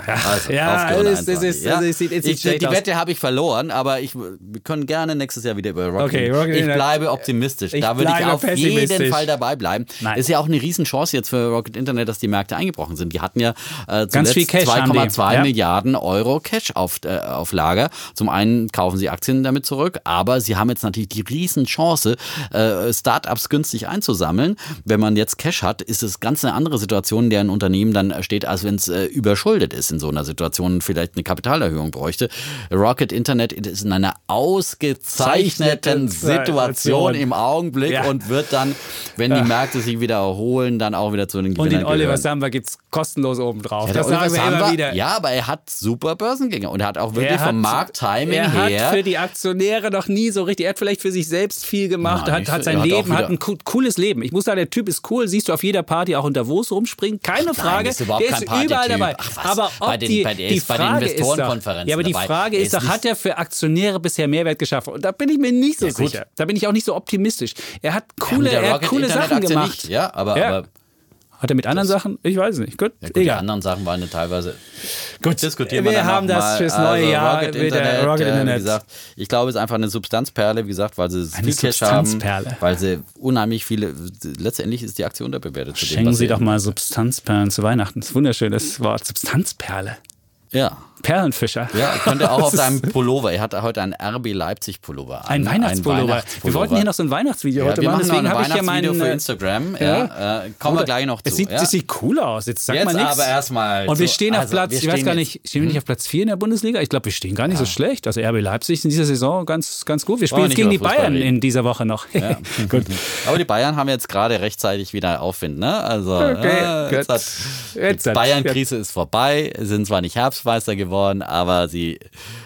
Also ja, es ist, es 21, ist, ja. also es sieht, es ich, die aus. Wette habe ich verloren, aber ich, wir können gerne nächstes Jahr wieder über Rocket. Okay, Rocket ich bleibe optimistisch. Ich da würde ich auf jeden Fall dabei bleiben. Nein. Ist ja auch eine Riesenchance jetzt für Rocket Internet, dass die Märkte eingebrochen sind. Die hatten ja äh, zuletzt Cash haben die. 2,2 Ja. Milliarden Euro Cash auf, äh, auf Lager. Zum einen kaufen sie Aktien damit zurück, aber sie haben jetzt natürlich die Riesenchance, äh, Startups günstig einzusammeln. Wenn man jetzt Cash hat, ist es ganz eine andere Situation, in der ein Unternehmen dann steht, als wenn es äh, überschuldet ist in so einer Situation und vielleicht eine Kapitalerhöhung bräuchte. Rocket Internet ist in einer ausgezeichneten Situation Situation. im Augenblick Ja. und wird dann, wenn die Märkte sich wieder erholen, dann auch wieder zu den Und Gewinnern den Oliver. Samba gibt es kostenlos obendrauf. Ja, das Oliver sagen wir immer Samba- wieder. Ja, aber er hat super Börsengänge und er hat auch wirklich Er vom Markttiming er her. hat für die Aktionäre noch nie so richtig, er hat vielleicht für sich selbst viel gemacht, Nein, hat, hat sein er hat Leben, hat ein co- cooles Leben. Ich muss sagen, der Typ ist cool, siehst du auf jeder Party auch in Davos rumspringen, keine Frage. ist überhaupt der ist überall dabei. Ach aber ob bei den- die, bei- der die ist Frage ist doch, ja, aber die dabei. Frage Er ist ist doch, hat er für Aktionäre bisher Mehrwert geschaffen? Und da bin ich mir nicht so Ja, gut. sicher. Da bin ich auch nicht so optimistisch. Er hat Ja, coole, der er hat coole Internet Sachen gemacht. Nicht. Ja, aber, Ja. aber Hat er mit anderen Sachen? Ich weiß es nicht. Gut, ja, gut, die egal. anderen Sachen waren ja teilweise. Gut, diskutieren wir wir haben das mal. fürs neue also, Jahr Rocket Internet, Rocket äh, Internet. Wie gesagt, ich glaube, es ist einfach eine Substanzperle, wie gesagt, weil sie Eine viel Cash haben, weil sie unheimlich viele. Letztendlich ist die Aktie unterbewertet. dem, Schenken was Sie doch mal Substanzperlen zu Weihnachten. Das ist ein wunderschönes Wort. Substanzperle. Ja. Perlenfischer. Ja, könnte auch auf deinem Pullover. Er hat heute einen RB Leipzig Pullover. an. Ein Weihnachtspullover. Wir Weihnachtspullover. wollten hier noch so ein Weihnachtsvideo ja, heute wir machen, deswegen ein habe ich hier meinen. für äh, Instagram. ja. Äh, kommen wir Oder- gleich noch zu. Es sieht, ja. sieht cool aus. Jetzt sag Jetzt mal nichts. aber erstmal Und wir stehen auf also, Platz, wir ich weiß stehen gar nicht, stehen wir nicht auf Platz 4 in der Bundesliga? Ich glaube, wir stehen gar nicht so schlecht. Also RB Leipzig ist in dieser Saison ganz, ganz gut. Wir spielen wir jetzt gegen die Fußball Bayern reden. in dieser Woche noch. gut. Aber die Bayern haben jetzt gerade rechtzeitig wieder Aufwind, ne? Also Okay, jetzt hat, die Bayern-Krise ist vorbei, sind zwar nicht Herbstmeister geworden, aber sie,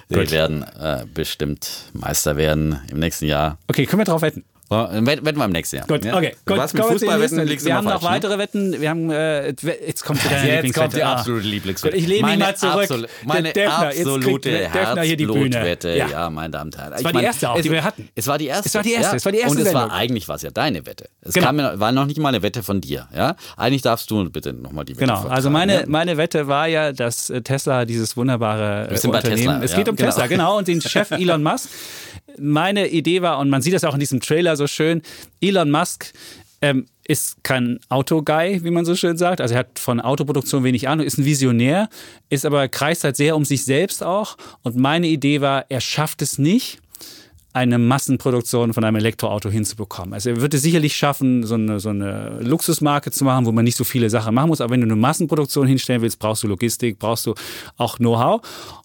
sie werden äh, bestimmt Meister werden im nächsten Jahr. Okay, können wir drauf wetten? Wetten wir im nächsten Jahr. Gut, okay. Gut, warst mit Fußballwetten liegst Wir haben noch falsch, ne? weitere Wetten. Wir haben, äh, jetzt kommt wieder Jetzt kommt die Ah. absolute Lieblingswette. Ich lehne mich Meine mal zurück. absolu- Der meine Defner, absolute der Defner hier die Bühne. Herzblutwette. Ja. Ja. meine Damen und Herren. Es war die erste auch, die wir hatten. Es war die erste. Es war die erste, Ja. es war die erste Und es war eigentlich was ja deine Wette. Es Genau. kam, war noch nicht mal eine Wette von dir. Ja? Eigentlich darfst du bitte nochmal die Wette Genau, also meine, ja? meine Wette war ja, dass äh, Tesla dieses wunderbare äh, sind bei Unternehmen, Tesla, es geht um genau. Tesla, genau, und den Chef Elon Musk. Meine Idee war, und man sieht das auch in diesem Trailer so schön, Elon Musk ähm, ist kein Autoguy, wie man so schön sagt. Also er hat von Autoproduktion wenig Ahnung, ist ein Visionär, ist aber kreist halt sehr um sich selbst auch. Und meine Idee war, er schafft es nicht, eine Massenproduktion von einem Elektroauto hinzubekommen. Also er würde sicherlich schaffen, so eine, so eine Luxusmarke zu machen, wo man nicht so viele Sachen machen muss. Aber wenn du eine Massenproduktion hinstellen willst, brauchst du Logistik, brauchst du auch Know-how.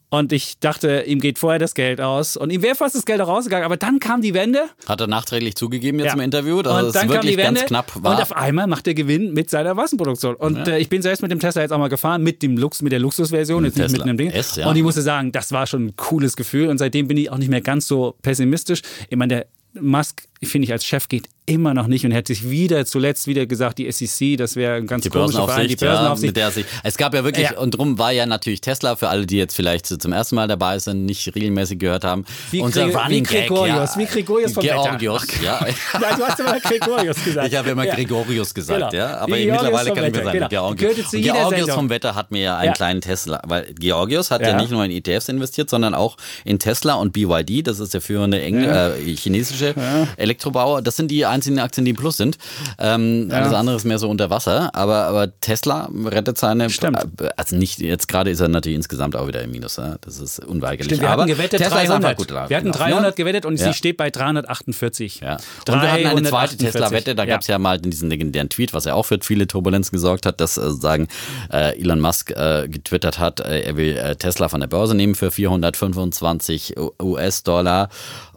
Und ich dachte, ihm geht vorher das Geld aus. Und ihm wäre fast das Geld auch rausgegangen. Aber dann kam die Wende. Hat er nachträglich zugegeben jetzt Ja. im Interview, dass und es dann kam wirklich die Wende. ganz knapp war. Und auf einmal macht er Gewinn mit seiner Massenproduktion. Und äh, ich bin selbst mit dem Tesla jetzt auch mal gefahren, mit, dem Lux, mit der Luxusversion, jetzt nicht mit einem Ding. S, ja. Und ich musste sagen, das war schon ein cooles Gefühl. Und seitdem bin ich auch nicht mehr ganz so pessimistisch. Ich meine, der Musk, finde ich, als Chef geht immer noch nicht und hätte sich wieder zuletzt wieder gesagt, die SEC, das wäre ein ganz die komischer Verein, die Börsenaufsicht, ja, mit der sich, es gab ja wirklich, Ja. und drum war ja natürlich Tesla, für alle, die jetzt vielleicht zum ersten Mal dabei sind, nicht regelmäßig gehört haben. Wie unser Running wie Gregorius, Gag, wie Gregorius vom Wetter. Georgios, ja. Nein, du hast immer Gregorius gesagt. Ich habe immer Ja. Gregorius gesagt, Genau. ja. Aber Wie Georgios mittlerweile kann ich mir Wetter, sagen, genau. Georgios. Georgios Sendung. vom Wetter hat mir ja einen Ja. kleinen Tesla, weil Georgios hat ja. Ja. nicht nur in ETFs investiert, sondern auch in Tesla und BYD, das ist der führende Engl äh, chinesische Elektrobauer. Das sind die einzigen Aktien, die im Plus sind. Ähm, Alles andere ist mehr so unter Wasser, aber, aber Tesla rettet seine, Stimmt. also nicht, jetzt gerade ist er natürlich insgesamt auch wieder im Minus, ja. das ist unweigerlich. Stimmt, wir aber hatten gewettet Tesla ist einfach 300. gut gelaufen. wir hatten Genau. 300 gewettet und Ja. sie steht bei 348. Ja. Und wir hatten eine zweite 348. Tesla-Wette, da gab es ja mal diesen legendären Tweet, was ja auch für viele Turbulenzen gesorgt hat, dass äh, sagen äh, Elon Musk äh, getwittert hat, äh, er will äh, Tesla von der Börse nehmen für 425 U- US-Dollar.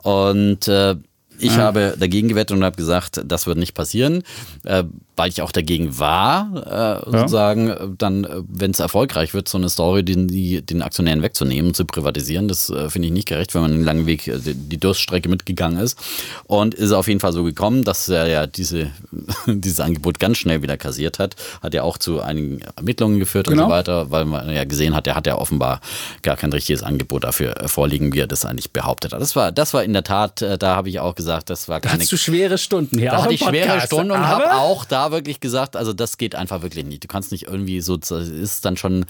Und äh, ich habe dagegen gewettet und habe gesagt, das wird nicht passieren, äh, weil ich auch dagegen war, äh, sozusagen, äh, dann, äh, wenn es erfolgreich wird, so eine Story den, die, den Aktionären wegzunehmen, zu privatisieren. Das äh, finde ich nicht gerecht, wenn man einen langen Weg, äh, die, die Durststrecke mitgegangen ist. Und ist auf jeden Fall so gekommen, dass er ja diese, dieses Angebot ganz schnell wieder kassiert hat. Hat ja auch zu einigen Ermittlungen geführt und Genau. so weiter, weil man ja gesehen hat, er hat ja offenbar gar kein richtiges Angebot dafür vorliegen, wie er das eigentlich behauptet hat. Das war, das war in der Tat, da habe ich auch gesagt, das war Da keine hattest du schwere Stunden hier. da hatte ich schwere Podcast. Stunden und habe auch da wirklich gesagt, also das geht einfach wirklich nicht. Du kannst nicht irgendwie so, das ist dann schon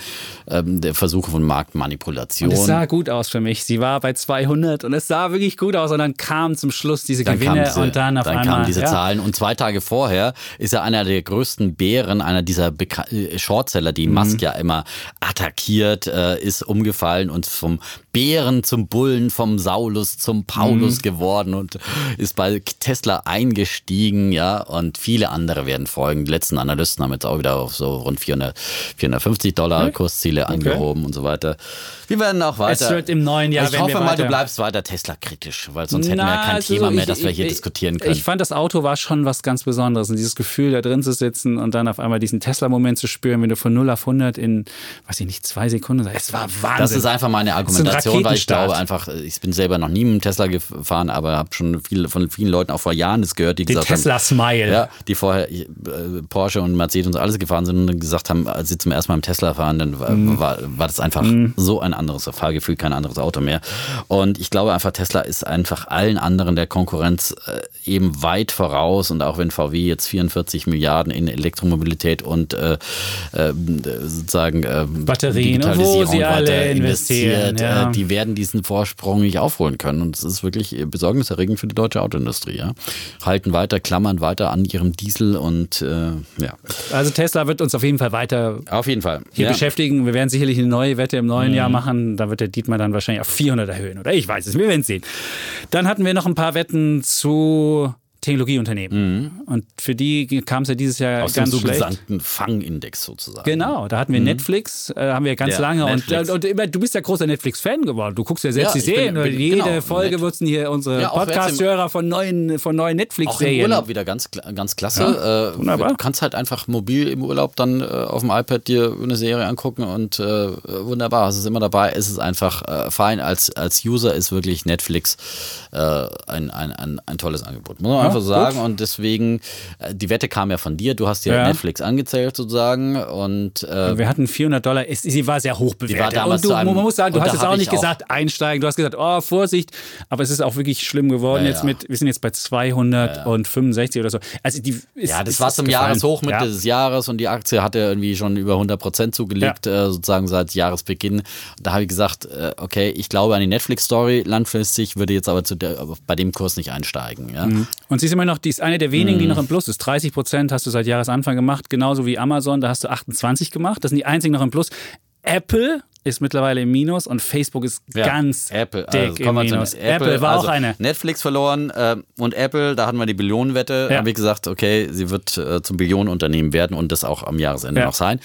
ähm, der Versuch von Marktmanipulation. Und es sah gut aus für mich. Sie war bei 200 und es sah wirklich gut aus. Und dann kam zum Schluss diese dann Gewinne diese, und dann auf dann einmal. kamen diese ja. Zahlen. Und zwei Tage vorher ist er einer der größten Bären, einer dieser Beka- äh, Shortseller, die Musk ja immer attackiert, äh, ist umgefallen und vom Bären zum Bullen, vom Saulus zum Paulus geworden und ist bei Tesla eingestiegen, ja, und viele andere werden folgen. Die letzten Analysten haben jetzt auch wieder auf so rund 400, 450 Dollar Kursziele angehoben und so weiter. Wir werden auch weiter. Es wird im neuen Jahr, Ich hoffe mal, du bleibst weiter Tesla kritisch, weil sonst hätten wir ja kein also Thema mehr, ich- das wir hier ich- diskutieren können. Ich fand, das Auto war schon was ganz Besonderes. Und dieses Gefühl, da drin zu sitzen und dann auf einmal diesen Tesla-Moment zu spüren, wenn du von 0 auf 100 in, weiß ich nicht, zwei Sekunden, es war Wahnsinn. Das ist einfach meine Argumentation, weil ich glaube einfach, ich bin selber noch nie mit dem Tesla gefahren, aber habe schon viel, von vielen Leuten auch vor Jahren das gehört, die Den gesagt Tesla-Smile. haben, ja, die vorher äh, Porsche und Mercedes und alles gefahren sind und dann gesagt haben, als sie zum ersten Mal im Tesla fahren, dann war, Mhm. war, war das einfach so ein anderes Fahrgefühl, kein anderes Auto mehr. Und ich glaube einfach, Tesla ist einfach allen anderen der Konkurrenz äh, eben weit voraus und auch wenn VW jetzt 44 Milliarden in Elektromobilität und äh, äh, sozusagen äh, Batterien und wo sie alle weiter investieren, investiert, ja. äh, die werden diesen Vorsprung nicht aufholen können. Und es ist wirklich besorgniserregend für die deutsche Autoindustrie. Ja? Halten weiter, klammern weiter an ihrem Diesel und äh, ja, Also Tesla wird uns auf jeden Fall weiter auf jeden Fall. hier ja. beschäftigen. Wir werden sicherlich eine neue Wette im neuen Mhm. Jahr machen. Da wird der Dietmar dann wahrscheinlich auf 400 erhöhen. Oder ich weiß es, wir werden es sehen. Dann hatten wir noch ein paar Wetten zu Technologieunternehmen. Und für die kam es ja dieses Jahr Mhm. Aus dem ganz schlecht. sogenannten Fangindex sozusagen. Genau, da hatten wir Netflix, äh, haben wir ganz Ja, lange. Und, Netflix. und, immer, du bist ja großer Netflix-Fan geworden. Du guckst ja selbst Ja, die bin- Serien. und bin- jede genau, Folge würden hier unsere Ja, Podcast-Hörer von neuen, von neuen Auch im Netflix-Serien. Urlaub wieder ganz, ganz klasse. Ja, äh, wunderbar. Du kannst halt einfach mobil im Urlaub dann äh, auf dem iPad dir eine Serie angucken und äh, wunderbar, es ist immer dabei. Es ist einfach äh, fein. Als, als User ist wirklich Netflix äh, ein, ein, ein, ein tolles Angebot. Muss man einfach sagen. gut. Und deswegen, äh, die Wette kam ja von dir. Du hast dir Ja. Netflix angezählt sozusagen. Und äh, Wir hatten 400 Dollar. Sie war sehr hoch bewertet. Die war damals und du, einem- man muss sagen, du hast jetzt auch ich nicht auch- gesagt einsteigen. Du hast gesagt, oh Vorsicht. Aber es ist auch wirklich schlimm geworden. Ja, jetzt ja. mit, wir sind jetzt bei 265 oder so. Also die ist, Ja, das ist war zum gefallen. Jahreshoch Mitte Ja. des Jahres und die Aktie hatte irgendwie schon über 100 Prozent zugelegt, äh, sozusagen seit Jahresbeginn. Da habe ich gesagt, äh, okay, ich glaube an die Netflix-Story langfristig, würde jetzt aber zu der, bei dem Kurs nicht einsteigen. Ja? Und sie ist immer noch, die ist eine der wenigen, die Mhm. noch im Plus ist. 30 Prozent hast du seit Jahresanfang gemacht, genauso wie Amazon, da hast du 28 gemacht. Das sind die einzigen noch im Plus. Apple ist mittlerweile im Minus und Facebook ist Ja, ganz Apple, dick also im wir Minus. Apple, war also auch eine. Netflix verloren äh, und Apple, da hatten wir die Billionenwette, Ja. habe ich gesagt, okay, sie wird äh, zum Billionenunternehmen werden und das auch am Jahresende Ja. noch sein.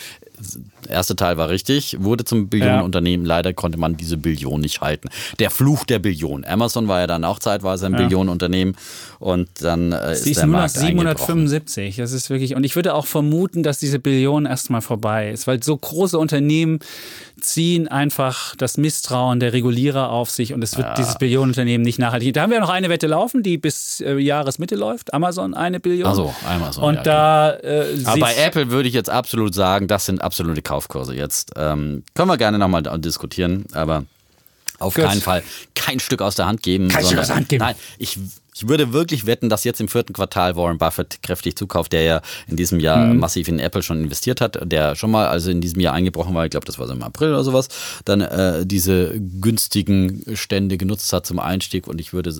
Der erste Teil war richtig, wurde zum Billionenunternehmen. Leider konnte man diese Billion nicht halten. Der Fluch der Billion. Amazon war ja dann auch zeitweise ein Ja. Billionenunternehmen und dann äh, ist ist der nur Markt eingebrochen. 775. Das ist wirklich, und ich würde auch vermuten, dass diese Billion erstmal vorbei ist, weil so große Unternehmen ziehen einfach das Misstrauen der Regulierer auf sich und es wird dieses Billionenunternehmen nicht nachhaltig. Da haben wir noch eine Wette laufen, die bis äh, Jahresmitte läuft. Amazon eine Billion. Ach so, Amazon, Und ja, da äh, Aber bei Apple würde ich jetzt absolut sagen, das sind absolute Kaufkurse jetzt. Ähm, können wir gerne nochmal diskutieren, aber auf Gut. keinen Fall kein Stück aus der Hand geben. Kein Stück sondern- aus der Hand geben. Nein, ich, ich würde wirklich wetten, dass jetzt im vierten Quartal Warren Buffett kräftig zukauft, der ja in diesem Jahr Mhm. massiv in Apple schon investiert hat, der schon mal, also in diesem Jahr eingebrochen war, ich glaube, das war so im April oder sowas, dann äh, diese günstigen Stände genutzt hat zum Einstieg und ich würde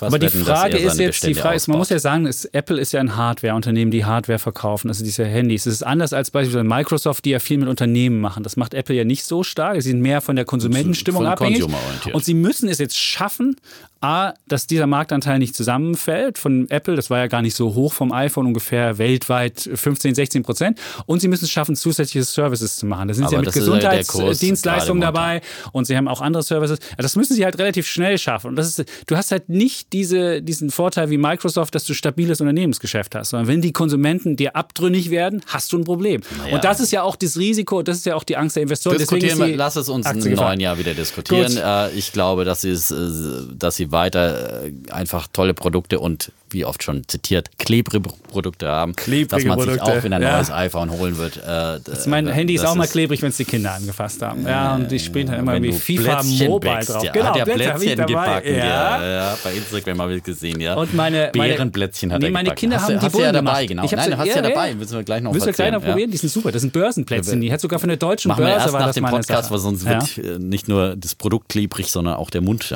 Aber die Frage ist jetzt, die Bestände Frage ist, man muss ja sagen, es, Apple ist ja ein Hardware-Unternehmen, die Hardware verkaufen, also diese Handys. Es ist anders als beispielsweise Microsoft, die ja viel mit Unternehmen machen. Das macht Apple ja nicht so stark. Sie sind mehr von der Konsumentenstimmung Von abhängig. Und sie müssen es jetzt schaffen, A, dass dieser Marktanteil nicht zusammenfällt von Apple. Das war ja gar nicht so hoch vom iPhone, ungefähr weltweit 15, 16 Prozent. Und sie müssen es schaffen, zusätzliche Services zu machen. Da sind sie Aber ja mit ist ja Kurs Gesundheitsdienstleistungen dabei und sie haben auch andere Services. Ja, Das müssen sie halt relativ schnell schaffen. Und das ist, du hast halt nicht diese, diesen Vorteil wie Microsoft, dass du stabiles Unternehmensgeschäft hast, sondern wenn die Konsumenten dir abtrünnig werden, hast du ein Problem. Und das ist ja auch das Risiko, das ist ja auch die Angst der Investoren. Deswegen Diskutieren wir, die lass es uns im neuen Jahr wieder diskutieren. Gut. Äh, ich glaube, dass sie, es, äh, dass sie weiter äh, einfach tolle Produkte und wie oft schon zitiert, klebrige Produkte haben, Klebrige dass man sich Produkte, auch wieder ein ja. neues iPhone holen wird. Äh, Das mein Handy ist auch mal klebrig, wenn es die Kinder angefasst haben. Ja, und die spielen dann immer du FIFA Plätzchen Mobile backst, drauf. Ja. Genau, hat ja Plätzchen Plätzchen dabei. gebacken. Ja. Ja. Ja, bei Instagram habe ich gesehen, ja. Und meine, meine Bärenplätzchen hat nee, er meine gebacken. Kinder hast haben du, die hast du ja Bullen dabei, genau. Ich Nein, ja- hast du ja, ja dabei. Müssen wir gleich noch ihr gleich noch probieren, die sind super. Das sind Börsenplätzchen. Die hat sogar von der deutschen Machen wir Börse erst war nach das dem Podcast, weil sonst wird äh, nicht nur das Produkt klebrig, sondern auch der Mund.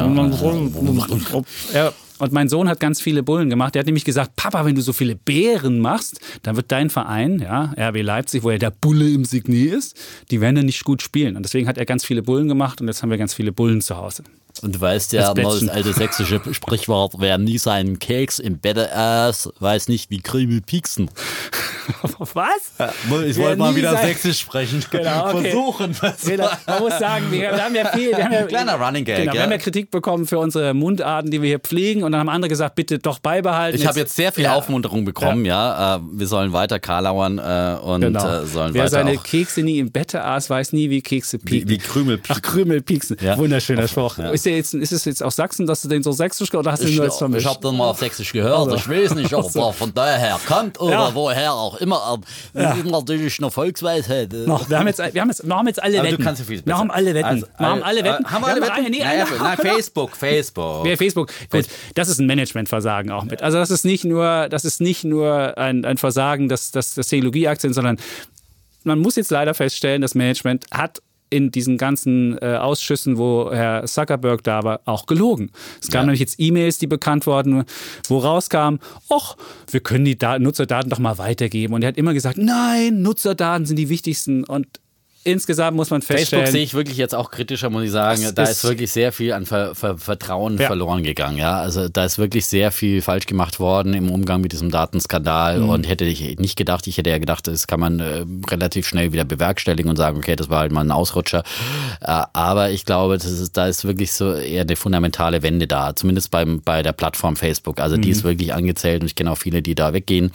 Ja. Ja, und mein Sohn hat ganz viele Bullen gemacht. Der hat nämlich gesagt, Papa, wenn du so viele Beeren machst, dann wird dein Verein, ja, RB Leipzig, wo ja der Bulle im Signet ist, die werden dann nicht gut spielen. Und deswegen hat er ganz viele Bullen gemacht und jetzt haben wir ganz viele Bullen zu Hause. Und du weißt ja, Das das alte sächsische Sprichwort, wer nie seinen Keks im Bett aß, weiß nicht, wie Krümel pieksen. Was? Ich wollte mal wieder sein- sächsisch sprechen. Genau, okay. Versuchen. Genau. Man muss sagen, wir, wir haben ja viel. Wir haben ja, Kleiner Running Gag, Genau, wir ja. haben ja Kritik bekommen für unsere Mundarten, die wir hier pflegen. Und dann haben andere gesagt, bitte doch beibehalten. Ich habe jetzt sehr viel Ja. Aufmunterung bekommen, ja. Äh, wir sollen weiter Karlauern äh, und Genau. äh, sollen Wer weiter seine auch Kekse nie im Bette aß, weiß nie, wie Kekse pieken. wie Krümel Ach, Krümel pieksen. Ja. Wunderschöner Spruch. Ja. Ist, der jetzt, ist es jetzt aus Sachsen, dass du den so sächsisch oder hast du Ich, nur jetzt ich vermischt? habe den mal auf Sächsisch gehört. Also. Ich weiß nicht, ob er von daher kommt oder Ja. woher auch immer. Das ist natürlich eine Volksweisheit. Noch, wir haben jetzt, wir haben jetzt, wir haben jetzt alle Aber Wetten. du kannst ja viel wir haben alle Wetten. Also, wir haben alle Wetten. Äh, haben wir alle noch Wetten? nee, haben. Facebook, Facebook. Ja, Facebook. Gut, das ist ein Managementversagen auch mit. Also das ist nicht nur, das ist nicht nur ein, ein Versagen des, des, des Technologieaktien, sondern man muss jetzt leider feststellen, das Management hat in diesen ganzen äh, Ausschüssen, wo Herr Zuckerberg da war, auch gelogen. Es gab Ja. nämlich jetzt E-Mails, die bekannt wurden, wo rauskam, ach, wir können die Daten, Nutzerdaten doch mal weitergeben. Und er hat immer gesagt, nein, Nutzerdaten sind die wichtigsten. Und insgesamt muss man feststellen, Facebook sehe ich wirklich jetzt auch kritischer, muss ich sagen. Das Da ist- ist wirklich sehr viel an Ver Ver Vertrauen Ja. verloren gegangen. Ja, also da ist wirklich sehr viel falsch gemacht worden im Umgang mit diesem Datenskandal. Mhm. Und hätte ich nicht gedacht, ich hätte ja gedacht, das kann man äh, relativ schnell wieder bewerkstelligen und sagen, okay, das war halt mal ein Ausrutscher. Äh, aber ich glaube, das ist, da ist wirklich so eher eine fundamentale Wende da. Zumindest beim, bei der Plattform Facebook. Also Mhm. die ist wirklich angezählt und ich kenne auch viele, die da weggehen.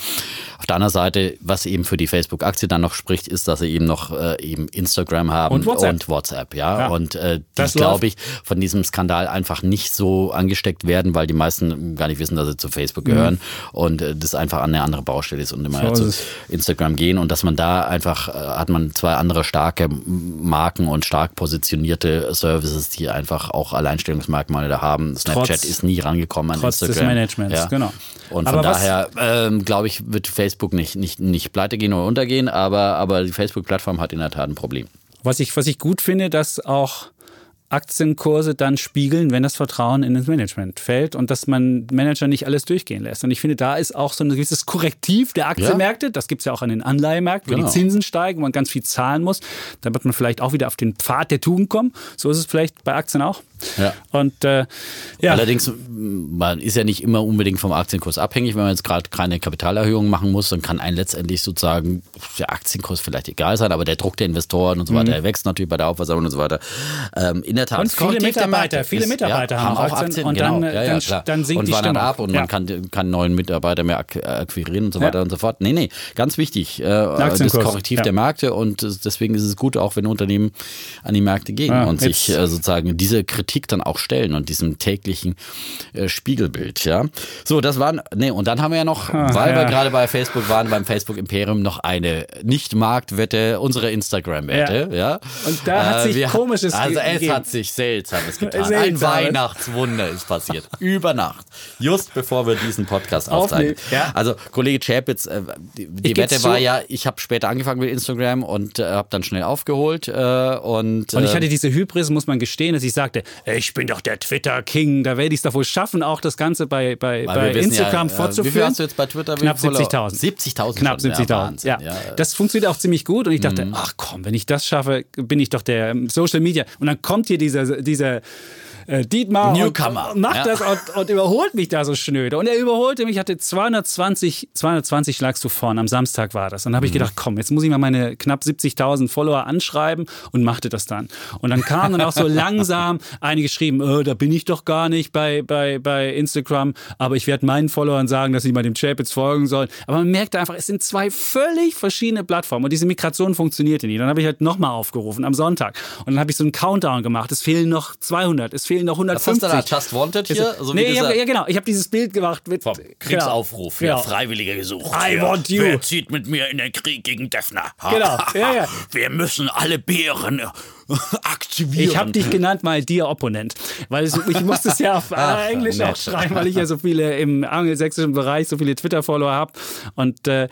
Auf der anderen Seite, was eben für die Facebook-Aktie dann noch spricht, ist, dass sie eben noch äh, eben Instagram haben Und WhatsApp. und WhatsApp, ja. Ja. Und äh, die, Das glaube ich, von diesem Skandal einfach nicht so angesteckt werden, weil die meisten gar nicht wissen, dass sie zu Facebook gehören und äh, das einfach an eine andere Baustelle ist und immer Mhm. So zu ist. Instagram gehen und dass man da einfach äh, hat man zwei andere starke Marken und stark positionierte Services, die einfach auch Alleinstellungsmerkmale da haben. Snapchat Trotz- ist nie rangekommen an trotz des Instagram. Managements, genau. Und Aber von daher ähm, glaube ich, wird Facebook nicht, nicht, nicht pleite gehen oder untergehen, aber, aber die Facebook-Plattform hat in der Tat ein Problem. Was ich, was ich gut finde, dass auch Aktienkurse dann spiegeln, wenn das Vertrauen in das Management fällt und dass man Manager nicht alles durchgehen lässt. Und ich finde, da ist auch so ein gewisses Korrektiv der Aktienmärkte. Ja. Das gibt es ja auch an den Anleihemärkten, genau. wo die. Zinsen steigen, man ganz viel zahlen muss. Da wird man vielleicht auch wieder auf den Pfad der Tugend kommen. So ist es vielleicht bei Aktien auch. Ja. Und äh, ja. Allerdings, man ist ja nicht immer unbedingt vom Aktienkurs abhängig. Wenn man jetzt gerade keine Kapitalerhöhung machen muss, dann kann ein letztendlich sozusagen der Aktienkurs vielleicht egal sein, aber der Druck der Investoren und so weiter, mhm. der wächst natürlich bei der Aufversammlung und so weiter. Ähm, in der Tat. Und viele Mitarbeiter, viele Mitarbeiter ist, ja, haben auch Aktien, Aktien und genau. dann, ja, ja, dann, dann sinkt und die Stimmung. ab und man kann, kann neuen Mitarbeiter mehr akquirieren und so weiter und so fort. Nee, nee, ganz wichtig, äh, das Korrektiv der Märkte und deswegen ist es gut, auch wenn Unternehmen an die Märkte gehen und sich äh, sozusagen diese Kritik dann auch stellen und diesem täglichen äh, Spiegelbild, ja. So, das waren, nee, und dann haben wir ja noch, ah, weil wir gerade bei Facebook waren, beim Facebook Imperium noch eine Nicht-Marktwette, unsere Instagram-Wette, ja. Und da hat sich komisches Also es hat sich Seltsames getan. Seltsames. Ein Weihnachtswunder ist passiert. Über Nacht. Just bevor wir diesen Podcast aufzeichnen. Ja. Also Kollege Chapitz, äh, die, die Wette war ja, ich habe später angefangen mit Instagram und äh, habe dann schnell aufgeholt. Äh, und, und ich hatte diese Hybris, muss man gestehen, dass ich sagte, ich bin doch der Twitter-King, da werde ich es doch wohl schaffen, auch das Ganze bei, bei, bei Instagram ja, fortzuführen. Wie viel hast du jetzt bei Twitter? Knapp 70.000. 70.000? Knapp 70.000, ja, ja. Das funktioniert auch ziemlich gut und ich dachte, mhm. ach komm, wenn ich das schaffe, bin ich doch der Social Media. Und dann kommt hier dieser, dieser äh, Dietmar Newcomer. Und, macht ja. das und, und, überholt mich da so schnöde. Und er überholte mich, hatte 220, 220 schlagst du vorne, am Samstag war das. Und dann habe ich mhm. gedacht, komm, jetzt muss ich mal meine knapp 70.000 Follower anschreiben und machte das dann. Und dann kamen dann auch so langsam einige geschrieben, oh, da bin ich doch gar nicht bei, bei, bei Instagram, aber ich werde meinen Followern sagen, dass sie mal dem Chapitz folgen sollen. Aber man merkte einfach, es sind zwei völlig verschiedene Plattformen und diese Migration funktionierte nie. Dann habe ich halt nochmal aufgerufen am Sonntag und dann habe ich so einen Countdown gemacht. Es fehlen noch 200, es fehlen noch 150. Was hast du da, Just Wanted hier? So nee, hab, ja genau, ich habe dieses Bild gemacht mit vom Kriegsaufruf genau. Freiwillige gesucht. I want you. Wer zieht mit mir in den Krieg gegen Defner? Genau, ja, ja. Wir müssen alle Bären aktivieren. Ich habe dich genannt mal Dear Opponent, weil ich musste es ja auf Ach, Englisch nett. auch schreiben, weil ich ja so viele im angelsächsischen Bereich so viele Twitter-Follower habe und äh,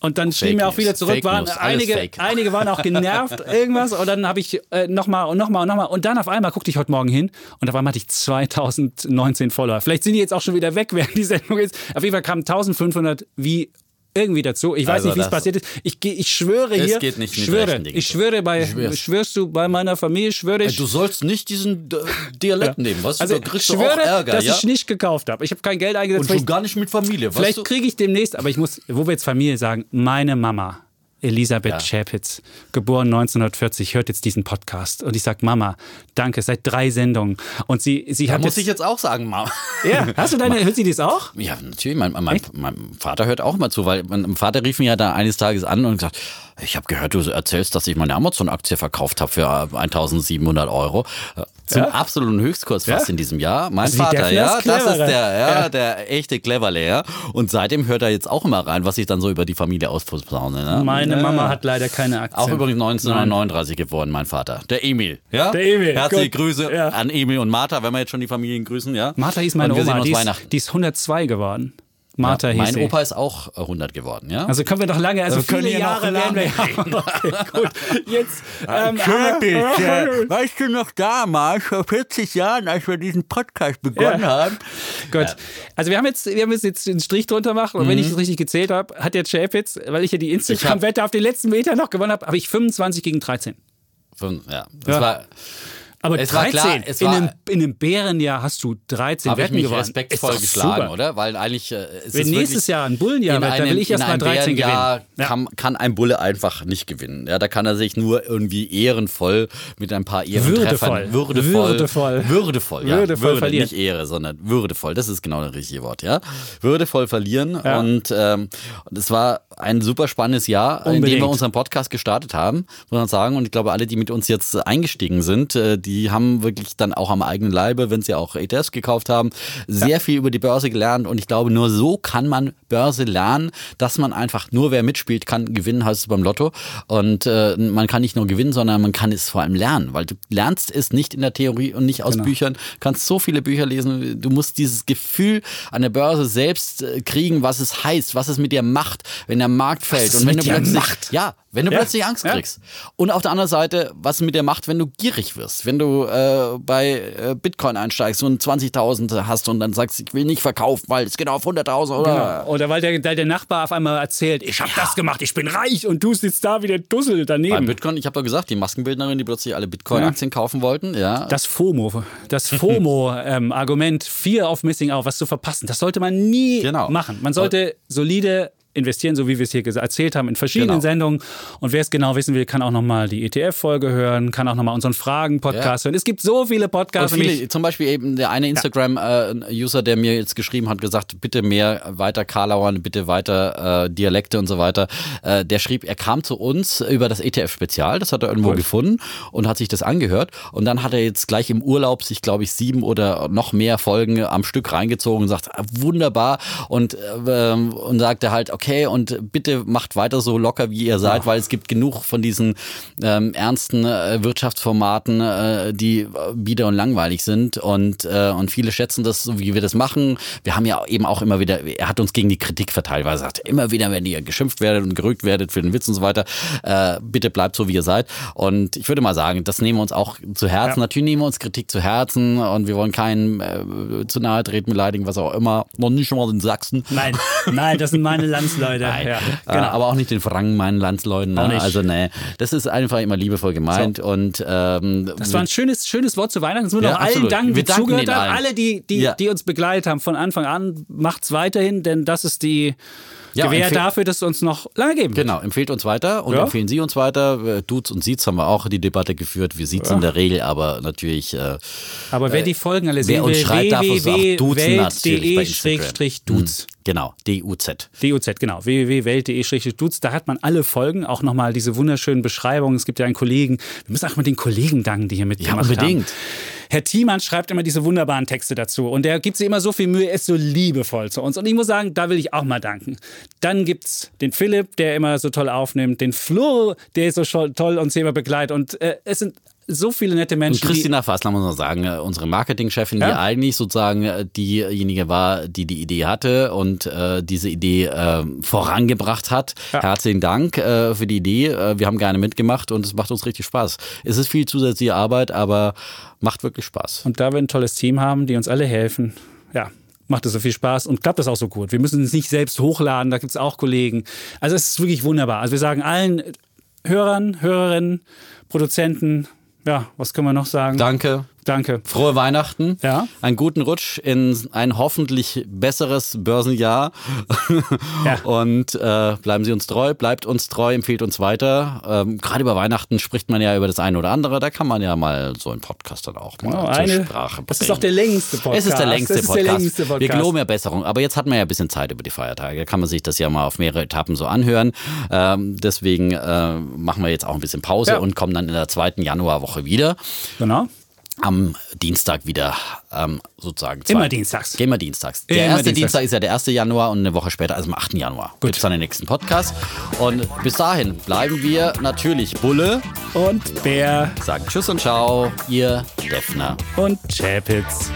und dann schrieben mir auch wieder zurück, Fake waren News, einige einige waren auch genervt irgendwas und dann habe ich äh, noch mal und noch mal und noch mal und dann auf einmal guckte ich heute Morgen hin und auf einmal hatte ich 2019 Follower. Vielleicht sind die jetzt auch schon wieder weg, während die Sendung ist. Auf jeden Fall kamen 1500 wie irgendwie dazu. Ich weiß also nicht, wie es passiert ist. Ich, ich schwöre hier. Es geht nicht mit schwöre, Ich schwöre bei, schwörst du bei meiner Familie, schwöre ich. Du sollst nicht diesen Dialekt ja. nehmen, was? Also, da ich schwöre, Ärger, dass ja? ich nicht gekauft habe. Ich habe kein Geld eingesetzt. Und schon gar nicht mit Familie. Vielleicht kriege ich demnächst, aber ich muss, wo wir jetzt Familie sagen, meine Mama Elisabeth ja. Schäpitz, geboren 1940, hört jetzt diesen Podcast. Und ich sage, Mama, danke, seit drei Sendungen. Und sie, sie da hat. muss ich jetzt auch sagen, Mama. Ja, hast du deine, hört sie das auch? Ja, natürlich. Mein, mein, mein, Vater hört auch mal zu, weil mein Vater rief mich ja da eines Tages an und gesagt, ich habe gehört, du erzählst, dass ich meine Amazon-Aktie verkauft habe für 1700 Euro. Zum ja? absoluten Höchstkurs fast ja? in diesem Jahr. Mein also Vater, ja, das ist der, ja, ja, der echte Cleverle. Und seitdem hört er jetzt auch immer rein, was ich dann so über die Familie ausposaune. Ne? Meine Mama hat leider keine Aktien. Auch übrigens 1939 Nein. geworden, mein Vater. Der Emil. Ja? Der Emil. Herzliche Gut. Grüße an Emil und Martha, wenn wir jetzt schon die Familien grüßen. Ja? Martha hieß meine Oma, die ist, die ist 102 geworden. Martha ja, Mein Opa ist auch 100 geworden, ja? Also können wir noch lange, also, also viele Jahre lang reden. Okay, gut. Jetzt, ähm, Typisch, äh, weißt du noch damals, vor 40 Jahren, als wir diesen Podcast begonnen ja. haben? Gut. Ja. Also wir haben jetzt, wir haben jetzt den Strich drunter gemacht und mhm. wenn ich es richtig gezählt habe, hat der Chapitz, weil ich ja die Instagram-Wette auf den letzten Meter noch gewonnen habe, habe ich 25 gegen 13. Ja, das war aber es 13, war klar, es in, einem, in einem Bärenjahr hast du 13 Wetten ich mich gewonnen. respektvoll geschlagen, super. oder? Weil eigentlich äh, ist Wenn nächstes Jahr ein Bullenjahr wird, dann will ich erst mal 13 gewinnen. Ja. Kann, kann ein Bulle einfach nicht gewinnen. Ja, da kann er sich nur irgendwie ehrenvoll mit ein paar Ehrentreffern würdevoll würdevoll würdevoll, ja, würdevoll Würde, verlieren. nicht Ehre, sondern würdevoll. Das ist genau das richtige Wort, ja. Würdevoll verlieren ja. und ähm, es war ein super spannendes Jahr, Unbedingt. in dem wir unseren Podcast gestartet haben, muss man sagen. Und ich glaube, alle, die mit uns jetzt eingestiegen sind, äh, die haben wirklich dann auch am eigenen Leibe, wenn sie auch ETFs gekauft haben, sehr ja. viel über die Börse gelernt. Und ich glaube, nur so kann man Börse lernen, dass man einfach nur wer mitspielt, kann gewinnen, heißt es beim Lotto. Und äh, man kann nicht nur gewinnen, sondern man kann es vor allem lernen, weil du lernst es nicht in der Theorie und nicht aus genau. Büchern, kannst so viele Bücher lesen. Du musst dieses Gefühl an der Börse selbst äh, kriegen, was es heißt, was es mit dir macht, wenn der Markt fällt. Und wenn du plötzlich, macht? ja, Wenn du Ja, plötzlich Angst ja. kriegst. Und auf der anderen Seite, was mit dir macht, wenn du gierig wirst. Wenn du äh, bei äh, Bitcoin einsteigst und 20.000 hast und dann sagst, ich will nicht verkaufen, weil es geht auf 100.000 oder... Genau. Oder weil der, der, der Nachbar auf einmal erzählt, ich habe das gemacht, ich bin reich und du sitzt da wie der Dussel Beim daneben. Bitcoin, ich habe doch gesagt, die Maskenbildnerin, die plötzlich alle Bitcoin-Aktien kaufen wollten, ja. Das FOMO, das FOMO-Argument, Fear of Missing Out, was zu verpassen, das sollte man nie Genau. machen. Man sollte solide investieren, so wie wir es hier erzählt haben, in verschiedenen Genau. Sendungen. Und wer es genau wissen will, kann auch nochmal die ETF-Folge hören, kann auch nochmal unseren Fragen-Podcast Ja. hören. Es gibt so viele Podcasts. viele, zum Beispiel eben der eine Instagram-User, der mir jetzt geschrieben hat, gesagt, bitte mehr weiter Karlauern, bitte weiter äh, Dialekte und so weiter. Äh, der schrieb, er kam zu uns über das ETF-Spezial, das hat er irgendwo gefunden und hat sich das angehört. Und dann hat er jetzt gleich im Urlaub sich, glaube ich, sieben oder noch mehr Folgen am Stück reingezogen und sagt, ah, wunderbar. Und, äh, und sagte halt, okay, und bitte macht weiter so locker, wie ihr seid, weil es gibt genug von diesen ähm, ernsten äh, Wirtschaftsformaten, äh, die äh, bieder und langweilig sind. Und, äh, und viele schätzen das, so wie wir das machen. Wir haben ja eben auch immer wieder, er hat uns gegen die Kritik verteilt, weil er sagt, immer wieder, wenn ihr geschimpft werdet und gerügt werdet für den Witz und so weiter, äh, bitte bleibt so, wie ihr seid. Und ich würde mal sagen, das nehmen wir uns auch zu Herzen. Ja. Natürlich nehmen wir uns Kritik zu Herzen und wir wollen keinen äh, zu nahe treten, beleidigen, was auch immer. Noch nicht schon mal in Sachsen. Nein, nein, das sind meine Landsleute. Ja, Äh, genau. aber auch nicht den Franken, meinen Landsleuten. Ne? Also nee, das ist einfach immer liebevoll gemeint und ähm, Das war ein schönes, schönes Wort zu Weihnachten. Müssen wir Ja, allen danken, die zugehört haben. Alle, die, die, Ja. die uns begleitet haben von Anfang an. Macht's weiterhin, denn das ist die Ja, empfehl- dafür, dass es uns noch lange geben wird. Genau, empfehlt uns weiter und Ja. empfehlen Sie uns weiter. Äh, Dudes und Siez haben wir auch die Debatte geführt. Wir Siez in der Regel, aber natürlich äh, Aber wer die Folgen alle wer sehen uns will, schreibt, darf uns auch duzen Instagram. www.welt.de-duz. genau, D-U-Z. DUZ, genau. www.welt.de-duz. Da hat man alle Folgen, auch nochmal diese wunderschönen Beschreibungen. Es gibt ja einen Kollegen, wir müssen auch mal den Kollegen danken, die hier mitgemacht unbedingt. haben. Herr Thiemann schreibt immer diese wunderbaren Texte dazu und der gibt sich immer so viel Mühe, er ist so liebevoll zu uns. Und ich muss sagen, da will ich auch mal danken. Dann gibt's den Philipp, der immer so toll aufnimmt, den Flo, der so toll uns immer begleitet. Und äh, es sind so viele nette Und Menschen. die- Christina Fassler muss man sagen, äh, unsere Marketingchefin, die Ja. eigentlich sozusagen äh, diejenige war, die die Idee hatte und äh, diese Idee äh, vorangebracht hat. Ja. Herzlichen Dank äh, für die Idee. Äh, wir haben gerne mitgemacht und es macht uns richtig Spaß. Es ist viel zusätzliche Arbeit, aber macht wirklich Spaß. Und da wir ein tolles Team haben, die uns alle helfen, ja, macht es so viel Spaß und klappt das auch so gut. Wir müssen es nicht selbst hochladen, da gibt es auch Kollegen. Also es ist wirklich wunderbar. Also wir sagen allen Hörern, Hörerinnen, Produzenten, ja, was können wir noch sagen? Danke. Danke. Frohe Weihnachten. Ja. Einen guten Rutsch in ein hoffentlich besseres Börsenjahr. Ja. Und äh, bleiben Sie uns treu, bleibt uns treu, empfehlt uns weiter. Ähm, Gerade über Weihnachten spricht man ja über das eine oder andere. Da kann man ja mal so einen Podcast dann auch mal Genau, zur eine, Sprache bringen. das ist auch der längste Podcast. Es ist der längste ist Podcast. Der längste Podcast. Wir geloben ja Besserung. Aber jetzt hat man ja ein bisschen Zeit über die Feiertage. Da kann man sich das ja mal auf mehrere Etappen so anhören. Ähm, deswegen äh, machen wir jetzt auch ein bisschen Pause Ja. und kommen dann in der zweiten Januarwoche wieder Genau. Am Dienstag wieder ähm, sozusagen. zwei- Immer dienstags. Immer dienstags. Der Immer erste dienstags. Dienstag ist ja der 1. Januar und eine Woche später, also am 8. Januar, gibt es dann den nächsten Podcast. Und bis dahin bleiben wir natürlich Bulle, Und Bär sagen Tschüss und Ciao, ihr Defner. und Chapitz.